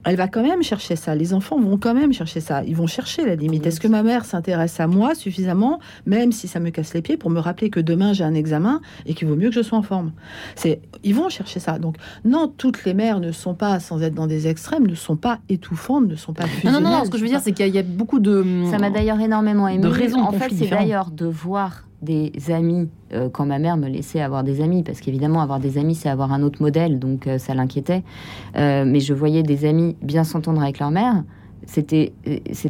elle va quand même chercher ça. Les enfants vont quand même chercher ça. Ils vont chercher la limite. Est-ce que ma mère s'intéresse à moi suffisamment, même si ça me casse les pieds, pour me rappeler que demain j'ai un examen et qu'il vaut mieux que je sois en forme? C'est, ils vont chercher ça. Donc non, toutes les mères ne sont pas, sans être dans des extrêmes, ne sont pas étouffantes, ne sont pas fusionnelles. Non, non, non. Ce que je veux dire, c'est qu'il y, a beaucoup de. Ça m'a d'ailleurs énormément ému. De raisons en fait, c'est d'ailleurs de voir des amis euh, quand ma mère me laissait avoir des amis, parce qu'évidemment, avoir des amis, c'est avoir un autre modèle, donc euh, ça l'inquiétait. Euh, mais je voyais des amis bien s'entendre avec leur mère. C'était,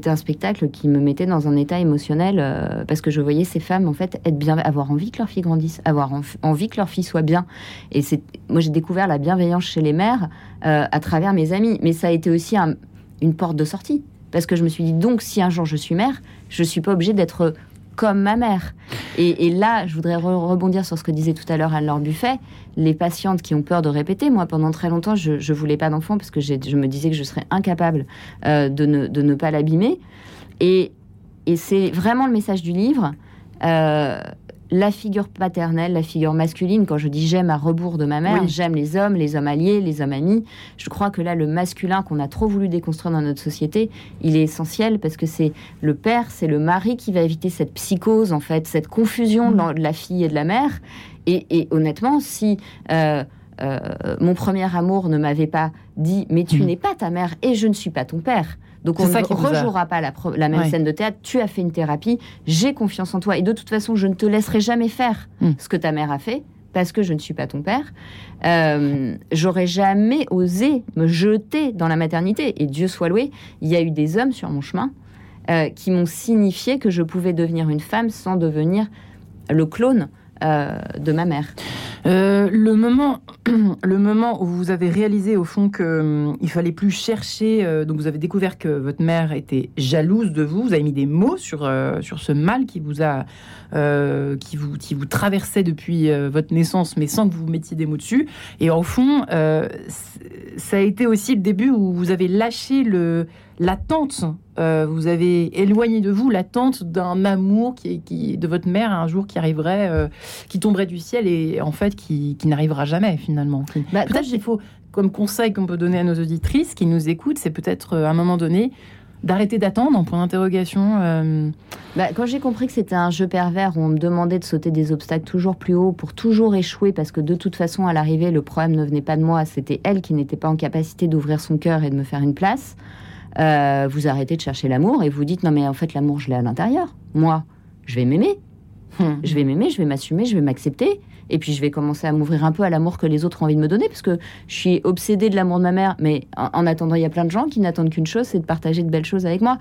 un spectacle qui me mettait dans un état émotionnel parce que je voyais ces femmes en fait être bien, avoir envie que leur fille grandisse, avoir envie que leur fille soit bien. Et c'est, moi j'ai découvert la bienveillance chez les mères à travers mes amis, mais ça a été aussi une porte de sortie parce que je me suis dit donc si un jour je suis mère, je suis pas obligée d'être comme ma mère. Et, là, je voudrais rebondir sur ce que disait tout à l'heure Anne-Laure Buffet. Les patientes qui ont peur de répéter, moi, pendant très longtemps, je ne voulais pas d'enfant parce que je me disais que je serais incapable euh, de, ne, pas l'abîmer. Et, et c'est vraiment le message du livre. Euh, la figure paternelle, la figure masculine, quand je dis j'aime à rebours de ma mère, j'aime les hommes, les hommes alliés, les hommes amis. Je crois que là, le masculin qu'on a trop voulu déconstruire dans notre société, il est essentiel parce que c'est le père, c'est le mari qui va éviter cette psychose, en fait, cette confusion mm. de la fille et de la mère. Et, honnêtement, si euh, euh, mon premier amour ne m'avait pas dit mais tu mm. n'es pas ta mère et je ne suis pas ton père, donc on ne rejouera pas la, même scène de théâtre. Tu as fait une thérapie, j'ai confiance en toi. Et de toute façon, je ne te laisserai jamais faire hmm. ce que ta mère a fait parce que je ne suis pas ton père. Euh, j'aurais jamais osé me jeter dans la maternité. Et Dieu soit loué, il y a eu des hommes sur mon chemin euh, qui m'ont signifié que je pouvais devenir une femme sans devenir le clone euh, de ma mère. Euh, le, moment, *clears throat* le moment où vous avez réalisé au fond qu'il hum, fallait plus chercher, euh, donc vous avez découvert que votre mère était jalouse de vous, vous avez mis des mots sur, sur ce mal qui vous a qui vous qui vous traversait depuis votre naissance, mais sans que vous mettiez des mots dessus. Et au fond, ça a été aussi le début où vous avez lâché le l'attente, euh, vous avez éloigné de vous l'attente d'un amour qui, qui, de votre mère un jour qui arriverait, euh, qui tomberait du ciel et en fait qui, n'arrivera jamais finalement. Bah, peut-être qu'il faut, comme conseil qu'on peut donner à nos auditrices qui nous écoutent, c'est peut-être euh, à un moment donné d'arrêter d'attendre en point d'interrogation bah, Quand j'ai compris que c'était un jeu pervers où on me demandait de sauter des obstacles toujours plus haut pour toujours échouer parce que de toute façon à l'arrivée le problème ne venait pas de moi, c'était elle qui n'était pas en capacité d'ouvrir son cœur et de me faire une place. Euh, vous arrêtez de chercher l'amour et vous dites non mais en fait l'amour je l'ai à l'intérieur. Moi, je vais m'aimer. Hmm. Je vais m'aimer, je vais m'assumer, je vais m'accepter. Et puis je vais commencer à m'ouvrir un peu à l'amour que les autres ont envie de me donner, parce que je suis obsédée de l'amour de ma mère, mais en, attendant, il y a plein de gens qui n'attendent qu'une chose, c'est de partager de belles choses avec moi.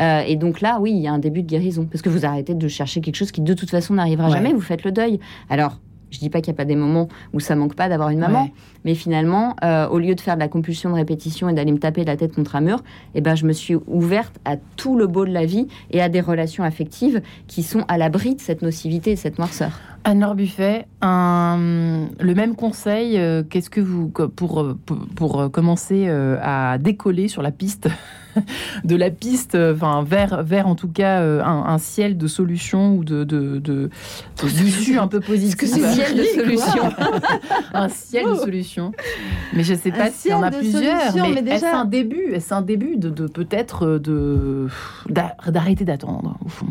Euh, et donc là, oui, il y a un début de guérison, parce que vous arrêtez de chercher quelque chose qui de toute façon n'arrivera jamais, vous faites le deuil. Alors, je dis pas qu'il n'y a pas des moments où ça manque pas d'avoir une maman, mais finalement, euh, au lieu de faire de la compulsion de répétition et d'aller me taper la tête contre un mur, eh ben, je me suis ouverte à tout le beau de la vie et à des relations affectives qui sont à l'abri de cette nocivité et de cette noirceur. Anne-Laure Buffet, le même conseil, euh, qu'est-ce que vous, pour, euh, pour, commencer à décoller sur la piste *laughs* de la piste, euh, enfin vers, vers en tout cas euh, un, ciel de solutions ou de, de, de, un peu positif. Que c'est ciel de *laughs* solutions *laughs* Un ciel de solutions. Mais je ne sais pas s'il y en a plusieurs. Mais, est-ce un début Est-ce un début de, de peut-être euh, de d'arrêter d'attendre au fond?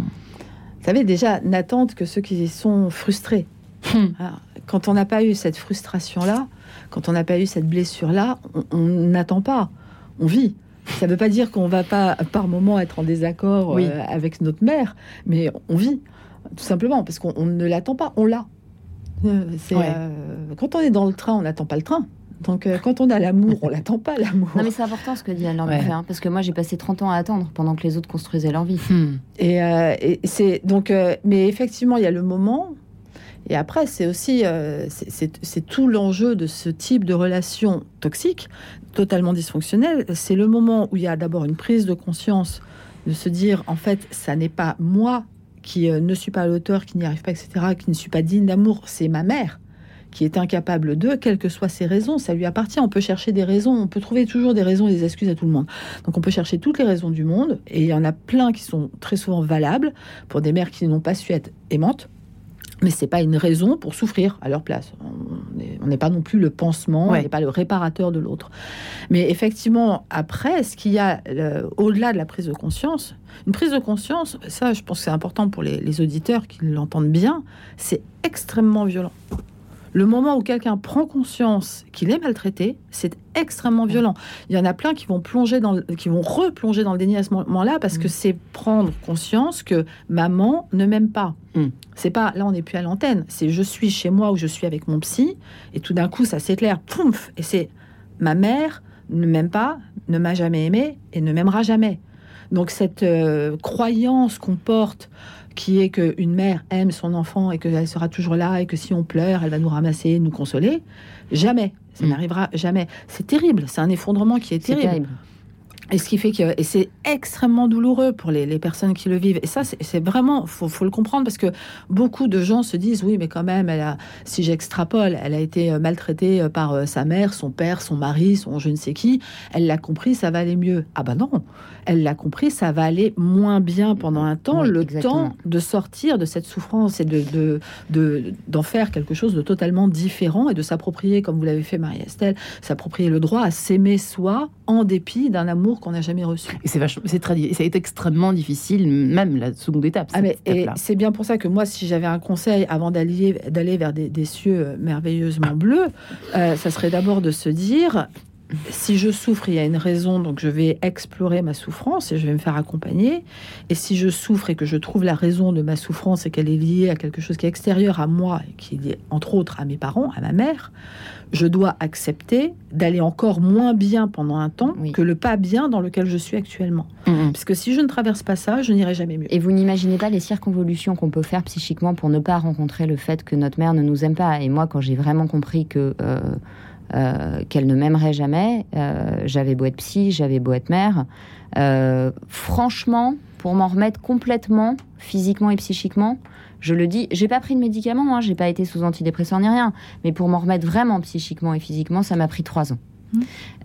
Vous savez déjà n'attendent que ceux qui sont frustrés. Hmm. quand on n'a pas eu cette frustration-là, quand on n'a pas eu cette blessure-là, on n'attend pas, on vit. Ça ne veut pas dire qu'on va pas par moment être en désaccord euh, avec notre mère, mais on vit tout simplement parce qu'on ne l'attend pas, on l'a. Euh, euh, quand on est dans le train, on n'attend pas le train. Donc, euh, quand on a l'amour, on l'attend pas, l'amour. Non, mais c'est important ce que dit Anne ouais. hein, parce que moi, j'ai passé 30 ans à attendre pendant que les autres construisaient leur vie. Hmm. Et, euh, et c'est donc, euh, mais effectivement, il y a le moment. Et après, c'est aussi, euh, c'est tout l'enjeu de ce type de relation toxique, totalement dysfonctionnelle. C'est le moment où il y a d'abord une prise de conscience de se dire, en fait, ça n'est pas moi qui ne suis pas l'auteur, qui n'y arrive pas, etc., qui ne suis pas digne d'amour, c'est ma mère qui est incapable de, quelles que soient ses raisons, ça lui appartient. On peut chercher des raisons, on peut trouver toujours des raisons et des excuses à tout le monde. Donc on peut chercher toutes les raisons du monde, et il y en a plein qui sont très souvent valables pour des mères qui n'ont pas su être aimantes. Mais c'est pas une raison pour souffrir à leur place. On n'est pas non plus le pansement, on n'est pas le réparateur de l'autre. Mais effectivement, après, ce qu'il y a au-delà de la prise de conscience, une prise de conscience, ça, je pense que c'est important pour les, les auditeurs qui l'entendent bien, c'est extrêmement violent. Le moment où quelqu'un prend conscience qu'il est maltraité, c'est extrêmement violent. Il y en a plein qui vont plonger dans, qui vont replonger dans le déni à ce moment-là parce que mm. c'est prendre conscience que maman ne m'aime pas. Mm. C'est pas là, on n'est plus à l'antenne. C'est je suis chez moi ou je suis avec mon psy et tout d'un coup ça s'éclaire, pouf, et c'est ma mère ne m'aime pas, ne m'a jamais aimé et ne m'aimera jamais. Donc cette euh, croyance qu'on porte qui est qu'une mère aime son enfant et qu'elle sera toujours là et que si on pleure, elle va nous ramasser, nous consoler. Jamais. Ça mm. n'arrivera jamais. C'est terrible. C'est un effondrement qui est terrible. Et ce qui fait que c'est extrêmement douloureux pour les, les, personnes qui le vivent. Et ça, c'est vraiment, faut, faut le comprendre parce que beaucoup de gens se disent oui, mais quand même, elle a, si j'extrapole, elle a été euh, maltraitée euh, par euh, sa mère, son père, son mari, son je ne sais qui. Elle l'a compris, ça va aller mieux. Ah bah non, elle l'a compris, ça va aller moins bien pendant un temps, le temps de sortir de cette souffrance et de d'en de, d'en faire quelque chose de totalement différent et de s'approprier, comme vous l'avez fait, Marie-Estelle, s'approprier le droit à s'aimer soi en dépit d'un amour qu'on n'a jamais reçu. Et c'est vachement, c'est très, ça a été extrêmement difficile, même la seconde étape. Ah mais, et c'est bien pour ça que moi, si j'avais un conseil avant d'aller d'aller vers des, cieux merveilleusement bleus, euh, ça serait d'abord de se dire si je souffre, il y a une raison, donc je vais explorer ma souffrance et je vais me faire accompagner. Et si je souffre et que je trouve la raison de ma souffrance et qu'elle est liée à quelque chose qui est extérieur à moi, et qui est lié entre autres à mes parents, à ma mère, je dois accepter d'aller encore moins bien pendant un temps que le pas bien dans lequel je suis actuellement. Mm-hmm. Parce que si je ne traverse pas ça, je n'irai jamais mieux. Et vous n'imaginez pas les circonvolutions qu'on peut faire psychiquement pour ne pas rencontrer le fait que notre mère ne nous aime pas. Et moi, quand j'ai vraiment compris que... Euh, euh, qu'elle ne m'aimerait jamais. Euh, j'avais beau être psy, j'avais beau être mère. Euh, franchement, pour m'en remettre complètement, physiquement et psychiquement, je le dis, j'ai pas pris de médicaments, hein, j'ai pas été sous antidépresseurs ni rien, mais pour m'en remettre vraiment psychiquement et physiquement, ça m'a pris trois ans.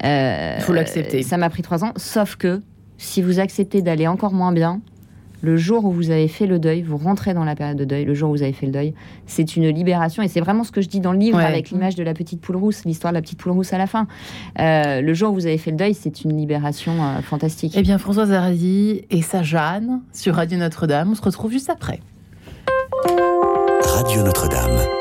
Il faut l'accepter. Ça m'a pris trois ans, sauf que si vous acceptez d'aller encore moins bien, le jour où vous avez fait le deuil, vous rentrez dans la période de deuil, le jour où vous avez fait le deuil, c'est une libération. Et c'est vraiment ce que je dis dans le livre avec l'image de la petite poule rousse, l'histoire de la petite poule rousse à la fin. Euh, le jour où vous avez fait le deuil, c'est une libération euh, fantastique. Eh bien, Françoise Hardy et sa Jeanne sur Radio Notre-Dame, on se retrouve juste après. Radio Notre-Dame.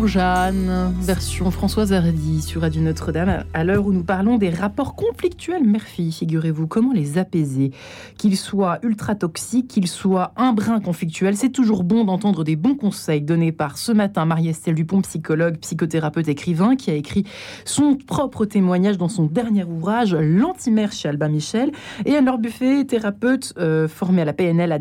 Bourgeanne, version Françoise Hardy sur Radio Notre-Dame, à l'heure où nous parlons des rapports conflictuels mère-fille. Figurez-vous, comment les apaiser? Qu'ils soient ultra toxiques, qu'ils soient un brin conflictuels, c'est toujours bon d'entendre des bons conseils donnés par ce matin Marie-Estelle Dupont, psychologue, psychothérapeute, écrivain, qui a écrit son propre témoignage dans son dernier ouvrage, L'antimère chez Albin Michel, et Anne-Laure Buffet, thérapeute euh, formée à la PNL, à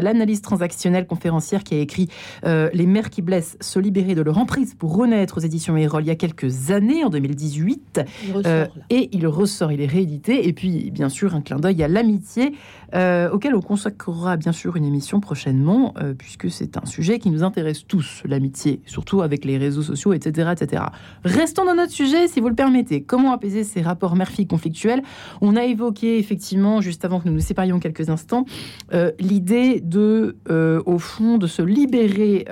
l'analyse transactionnelle, conférencière, qui a écrit euh, Les mères qui blessent se libérer de leur emprise pour renaître aux éditions Erol il y a quelques années, en 2018. Euh, et il ressort, il est réédité. Et puis, bien sûr, un clin d'œil à l'amitié, euh, auquel on consacrera bien sûr une émission prochainement, euh, puisque c'est un sujet qui nous intéresse tous, l'amitié, surtout avec les réseaux sociaux, etc., etc. Restons dans notre sujet, si vous le permettez. Comment apaiser ces rapports mère-fille conflictuels? On a évoqué, effectivement, juste avant que nous nous séparions quelques instants, l'idée de, au fond, de se libérer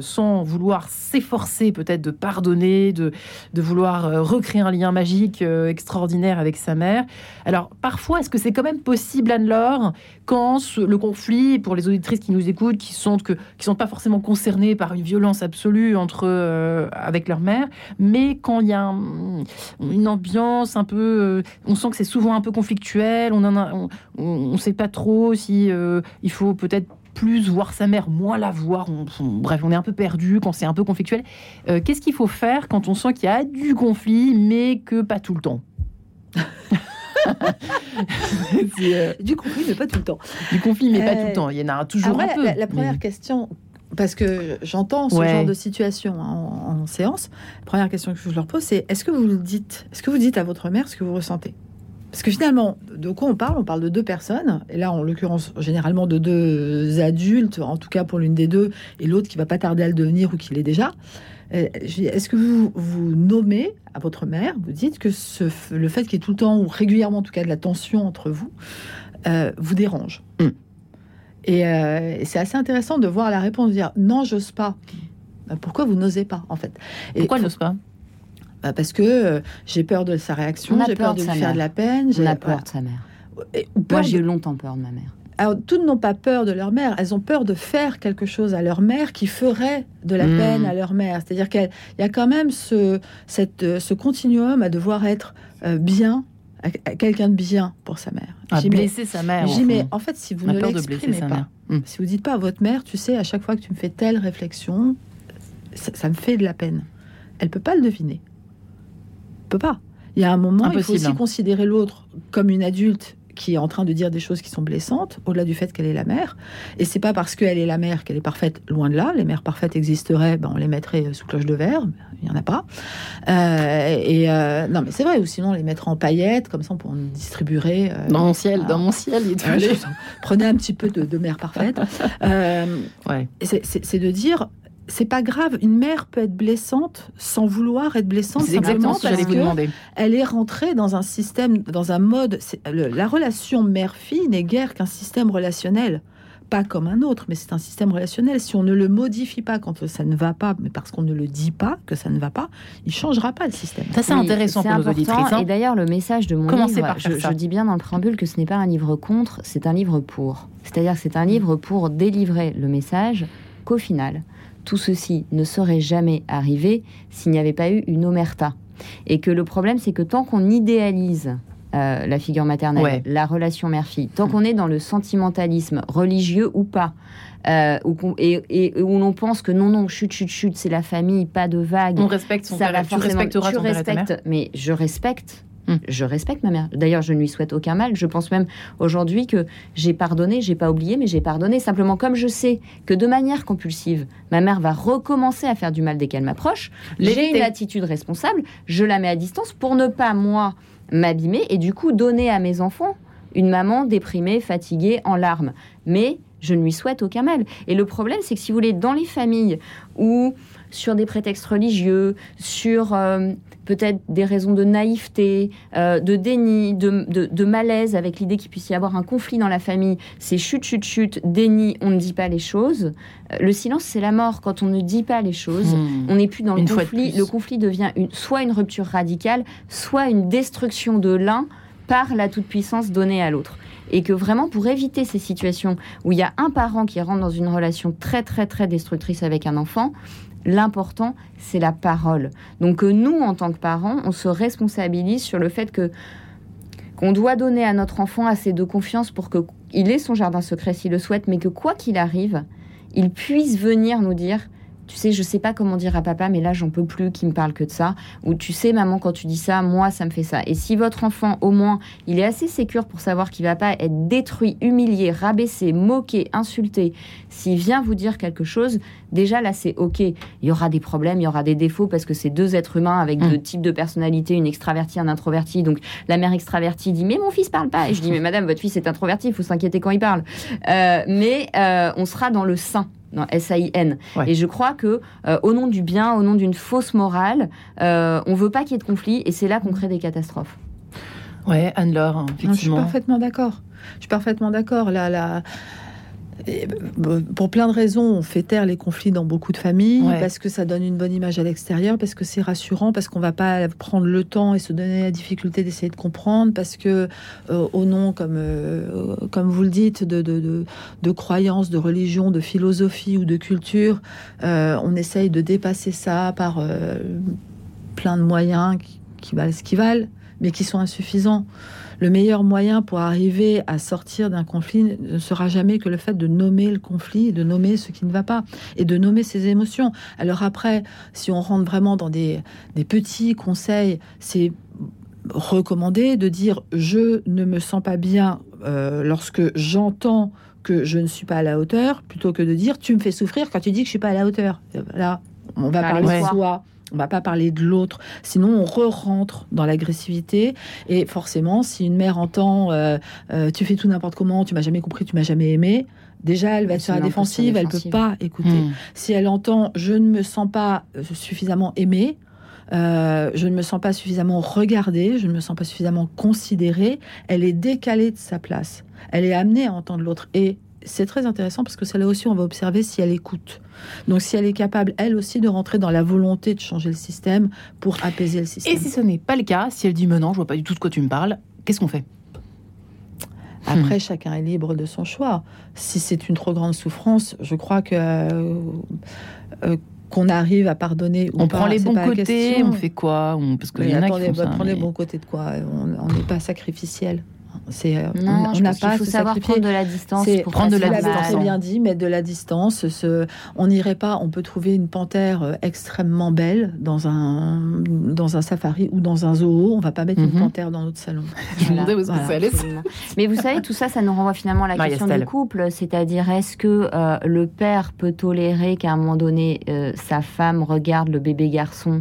sans vouloir s'efforcer peut-être de pardonner, de, de vouloir euh, recréer un lien magique euh, extraordinaire avec sa mère. Alors parfois, est-ce que c'est quand même possible, Anne-Laure, quand le conflit, pour les auditrices qui nous écoutent, qui sont que qui sont pas forcément concernées par une violence absolue entre euh, avec leur mère, mais quand il y a une ambiance un peu, on sent que c'est souvent un peu conflictuel, on en on, ne sait pas trop si il faut peut-être plus voir sa mère, moins la voir. bref, on est un peu perdu quand c'est un peu conflictuel. Euh, qu'est-ce qu'il faut faire quand on sent qu'il y a du conflit, mais que pas tout le temps? *laughs* euh, Du conflit, mais pas tout le temps. Du conflit, mais pas tout le temps. Il y en a toujours un peu. La, première question, parce que j'entends ce genre de situation en, en, séance. La première question que je leur pose, c'est est-ce que vous le dites Est-ce que vous dites à votre mère ce que vous ressentez? Parce que finalement, de quoi on parle? On parle de deux personnes, et là, en l'occurrence, généralement de deux adultes, en tout cas pour l'une des deux, et l'autre qui va pas tarder à le devenir ou qui l'est déjà. Euh, est-ce que vous vous nommez à votre mère, vous dites que ce, le fait qu'il y ait tout le temps, ou régulièrement en tout cas, de la tension entre vous, euh, vous dérange mm. euh, Et, c'est assez intéressant de voir la réponse, de dire non, j'ose pas. Pourquoi vous n'osez pas, en fait? Et Pourquoi n'ose pas? Bah, parce que euh, j'ai peur de sa réaction, j'ai peur, de, lui faire de la peine. A peur de sa mère. Moi, j'ai eu longtemps peur de ma mère. Alors, toutes n'ont pas peur de leur mère, elles ont peur de faire quelque chose à leur mère qui ferait de la hmm. peine à leur mère. C'est-à-dire qu'il y a quand même ce, cette, euh, ce continuum à devoir être euh, bien, quelqu'un de bien pour sa mère. À blesser sa mère. J'ai mais en fait, si vous ne l'exprimez pas, hmm. si vous dites pas à votre mère, tu sais, à chaque fois que tu me fais telle réflexion, ça, ça me fait de la peine. Elle peut pas le deviner peut pas. Il y a un moment, il faut aussi considérer l'autre comme une adulte qui est en train de dire des choses qui sont blessantes, au-delà du fait qu'elle est la mère. Et c'est pas parce qu'elle est la mère qu'elle est parfaite, loin de là. Les mères parfaites existeraient, ben on les mettrait sous cloche de verre, il y en a pas. Euh, et euh, non, mais c'est vrai, ou sinon on les mettrait en paillettes, comme ça on distribuerait. Euh, dans mon ciel, dans mon ciel, il Prenez un petit peu de, de mère parfaite. *laughs* ouais. C'est de dire, c'est pas grave. Une mère peut être blessante sans vouloir être blessante. C'est exactement ce que j'allais vous demander. Elle est rentrée dans un système, dans un mode. la relation mère-fille n'est guère qu'un système relationnel. Pas comme un autre, mais c'est un système relationnel. Si on ne le modifie pas quand ça ne va pas, mais parce qu'on ne le dit pas que ça ne va pas, il changera pas le système. Ça, c'est intéressant pour nos auditrices. Hein. Et d'ailleurs, le message de mon livre, par je, je, dis bien dans le préambule que ce n'est pas un livre contre, c'est un livre pour. C'est-à-dire que c'est un livre pour délivrer le message qu'au final, tout ceci ne serait jamais arrivé s'il n'y avait pas eu une omerta. Et que le problème, c'est que tant qu'on idéalise euh, la figure maternelle, la relation mère-fille, tant qu'on est dans le sentimentalisme, religieux ou pas, euh, et, où l'on pense que non, non, chute, chute, chute, c'est la famille, pas de vague. On respecte son ça père, tu respecteras tu respectes, Mais je respecte Hum. Je respecte ma mère. D'ailleurs, je ne lui souhaite aucun mal. Je pense même aujourd'hui que j'ai pardonné, j'ai pas oublié, mais j'ai pardonné. Simplement, comme je sais que de manière compulsive, ma mère va recommencer à faire du mal dès qu'elle m'approche, j'ai une attitude responsable. Je la mets à distance pour ne pas, moi, m'abîmer et du coup donner à mes enfants une maman déprimée, fatiguée, en larmes. Mais je ne lui souhaite aucun mal. Et le problème, c'est que si vous voulez, dans les familles où, sur des prétextes religieux, sur. Euh, peut-être des raisons de naïveté, euh, de déni, de, malaise avec l'idée qu'il puisse y avoir un conflit dans la famille. C'est chute, chute, chute, déni, on ne dit pas les choses. Euh, le silence, c'est la mort. Quand on ne dit pas les choses, hmm. on n'est plus dans le conflit. Le conflit devient soit une rupture radicale, soit une destruction de l'un par la toute-puissance donnée à l'autre. Et que vraiment, pour éviter ces situations où il y a un parent qui rentre dans une relation très, très, très destructrice avec un enfant, l'important, c'est la parole. Donc que nous, en tant que parents, on se responsabilise sur le fait que qu'on doit donner à notre enfant assez de confiance pour qu'il ait son jardin secret s'il le souhaite, mais que quoi qu'il arrive, il puisse venir nous dire tu sais, je sais pas comment dire à papa, mais là, j'en peux plus qu'il me parle que de ça. Ou tu sais, maman, quand tu dis ça, moi, ça me fait ça. Et si votre enfant, au moins, il est assez sécure pour savoir qu'il va pas être détruit, humilié, rabaissé, moqué, insulté, s'il vient vous dire quelque chose, déjà là, c'est OK. Il y aura des problèmes, il y aura des défauts parce que c'est deux êtres humains avec deux types de personnalités, une extravertie, un introverti. Donc, la mère extravertie dit, mais mon fils parle pas. Et je dis, mais madame, votre fils est introverti, il faut s'inquiéter quand il parle. Euh, mais euh, on sera dans le sein non, S-A-I-N. Et je crois que euh, au nom du bien, au nom d'une fausse morale, euh, on veut pas qu'il y ait de conflit et c'est là qu'on crée des catastrophes. Ouais, Anne-Laure, effectivement. je suis parfaitement d'accord. Je suis parfaitement d'accord. Là, là, euh, pour plein de raisons, on fait taire les conflits dans beaucoup de familles parce que ça donne une bonne image à l'extérieur, parce que c'est rassurant, parce qu'on va pas prendre le temps et se donner la difficulté d'essayer de comprendre, parce que euh, au nom, comme euh, comme vous le dites, de, de, de, croyances, de religion, de philosophie ou de culture, on essaye de dépasser ça par plein de moyens qui, qui valent ce qu'ils valent, mais qui sont insuffisants le meilleur moyen pour arriver à sortir d'un conflit ne sera jamais que le fait de nommer le conflit, de nommer ce qui ne va pas et de nommer ses émotions. Alors après, si on rentre vraiment dans des, petits conseils, c'est recommandé de dire je ne me sens pas bien euh, lorsque j'entends que je ne suis pas à la hauteur, plutôt que de dire tu me fais souffrir quand tu dis que je suis pas à la hauteur. Là, on va parler de soi on va pas parler de l'autre, sinon on re-rentre dans l'agressivité. Et forcément, si une mère entend euh, euh, tu fais tout n'importe comment, tu m'as jamais compris, tu m'as jamais aimé, déjà elle va être sur la défensive, elle peut pas écouter. Hmm. Si elle entend je ne me sens pas euh, suffisamment aimée, je ne me sens pas suffisamment regardée, je ne me sens pas suffisamment considérée, elle est décalée de sa place. Elle est amenée à entendre l'autre. Et c'est très intéressant parce que c'est là aussi on va observer si elle écoute. Donc si elle est capable, elle aussi, de rentrer dans la volonté de changer le système pour apaiser le système. Et si ce n'est pas le cas, si elle dit mais non, je vois pas du tout de quoi tu me parles, qu'est-ce qu'on fait? Après, hmm. chacun est libre de son choix. Si c'est une trop grande souffrance, je crois que euh, euh, qu'on arrive à pardonner ou on prend les bons côtés, on fait quoi? Parce qu'il y en a qui ça, prendre les bons côtés de quoi? On n'est pas sacrificiel. C'est euh, on n'a pas. Il faut savoir prendre de la distance. Pour prendre de la distance. C'est bien dit, mais de la distance. Ce, on n'irait pas. On peut trouver une panthère euh, extrêmement belle dans un dans un safari ou dans un zoo. On va pas mettre une mhm. panthère dans notre salon. *laughs* Je me demandais où ça allait. Mais vous savez, tout ça, ça nous renvoie finalement à la question du couple, c'est-à-dire est-ce que euh, le père peut tolérer qu'à un moment donné sa femme regarde le bébé garçon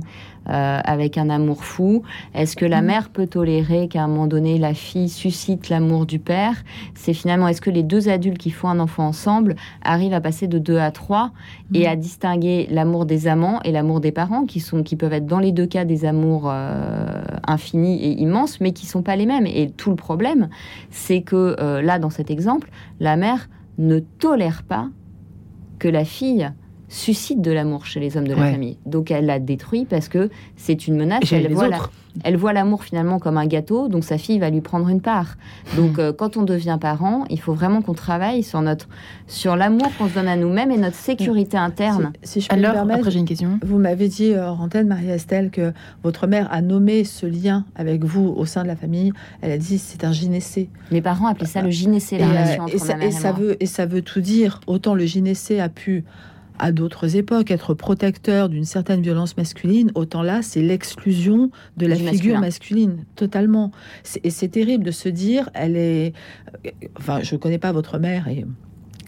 euh, avec un amour fou Est-ce que la mm. mère peut tolérer qu'à un moment donné la fille suscite l'amour du père? C'est finalement est-ce que les deux adultes qui font un enfant ensemble arrivent à passer de deux à trois et mm. à distinguer l'amour des amants et l'amour des parents qui sont qui peuvent être dans les deux cas des amours euh, infinis et immenses mais qui sont pas les mêmes? Et tout le problème c'est que euh, là dans cet exemple la mère ne tolère pas que la fille suscite de l'amour chez les hommes de la famille. Donc elle la détruit parce que c'est une menace. Elle voit, elle voit, l'amour finalement comme un gâteau, donc sa fille va lui prendre une part. Donc euh, quand on devient parent, il faut vraiment qu'on travaille sur notre sur l'amour qu'on se donne à nous-mêmes et notre sécurité interne. Si, je peux Alors, après j'ai une question. Vous m'avez dit, euh, antenne, Marie-Estelle, que votre mère a nommé ce lien avec vous au sein de la famille. Elle a dit c'est un gynécée. Mes parents appelaient ça le gynécée, la relation entre et, ça, veut et ça veut tout dire. Autant le gynécée a pu à d'autres époques, être protecteur d'une certaine violence masculine, autant là, c'est l'exclusion de la figure masculine, totalement. Et c'est terrible de se dire, elle est... Euh, enfin, je ne connais pas votre mère et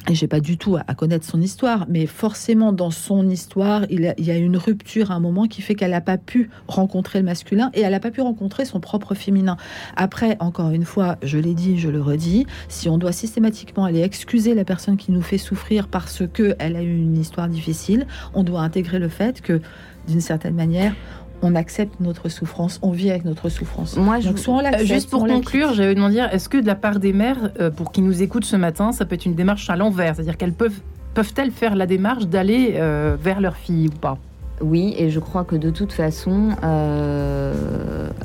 et j'ai pas du tout à, connaître son histoire, mais forcément dans son histoire, il, y a une rupture à un moment qui fait qu'elle n'a pas pu rencontrer le masculin et elle n'a pas pu rencontrer son propre féminin. Après, encore une fois, je l'ai dit, je le redis, si on doit systématiquement aller excuser la personne qui nous fait souffrir parce que elle a eu une histoire difficile, on doit intégrer le fait que, d'une certaine manière, on accepte notre souffrance, on vit avec notre souffrance. Moi, je... Euh, juste pour conclure, j'avais demandé est-ce que de la part des mères, euh, pour qui nous écoutent ce matin, ça peut être une démarche à l'envers, c'est-à-dire qu'elles peuvent peuvent-elles faire la démarche d'aller euh, vers leur fille ou pas? Oui, et je crois que de toute façon,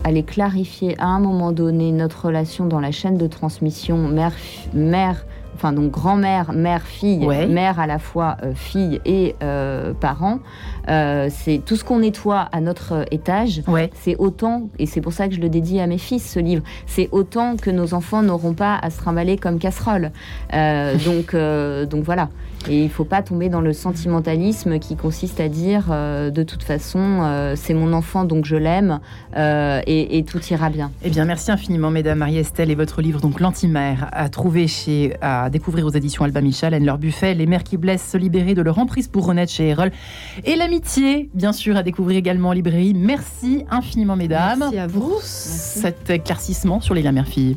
aller clarifier à un moment donné notre relation dans la chaîne de transmission mère, mère enfin donc grand-mère, mère, fille, mère à la fois euh, fille et euh, parent. Euh, c'est tout ce qu'on nettoie à notre étage. C'est autant, et c'est pour ça que je le dédie à mes fils ce livre. C'est autant que nos enfants n'auront pas à se trimballer comme casserole. *laughs* donc donc voilà. Et il ne faut pas tomber dans le sentimentalisme qui consiste à dire de toute façon c'est mon enfant donc je l'aime et, tout ira bien. Eh bien merci infiniment mesdames Marie-Estelle et votre livre donc l'antimère à trouver chez découvrir aux éditions Alba Michel, Anne-Laure Buffet, Les mères qui blessent se libérer de leur emprise pour renaître chez Erol. Et l'amitié, bien sûr, à découvrir également en librairie. Merci infiniment, mesdames. Merci à vous. Cet éclaircissement sur les la mère-fille.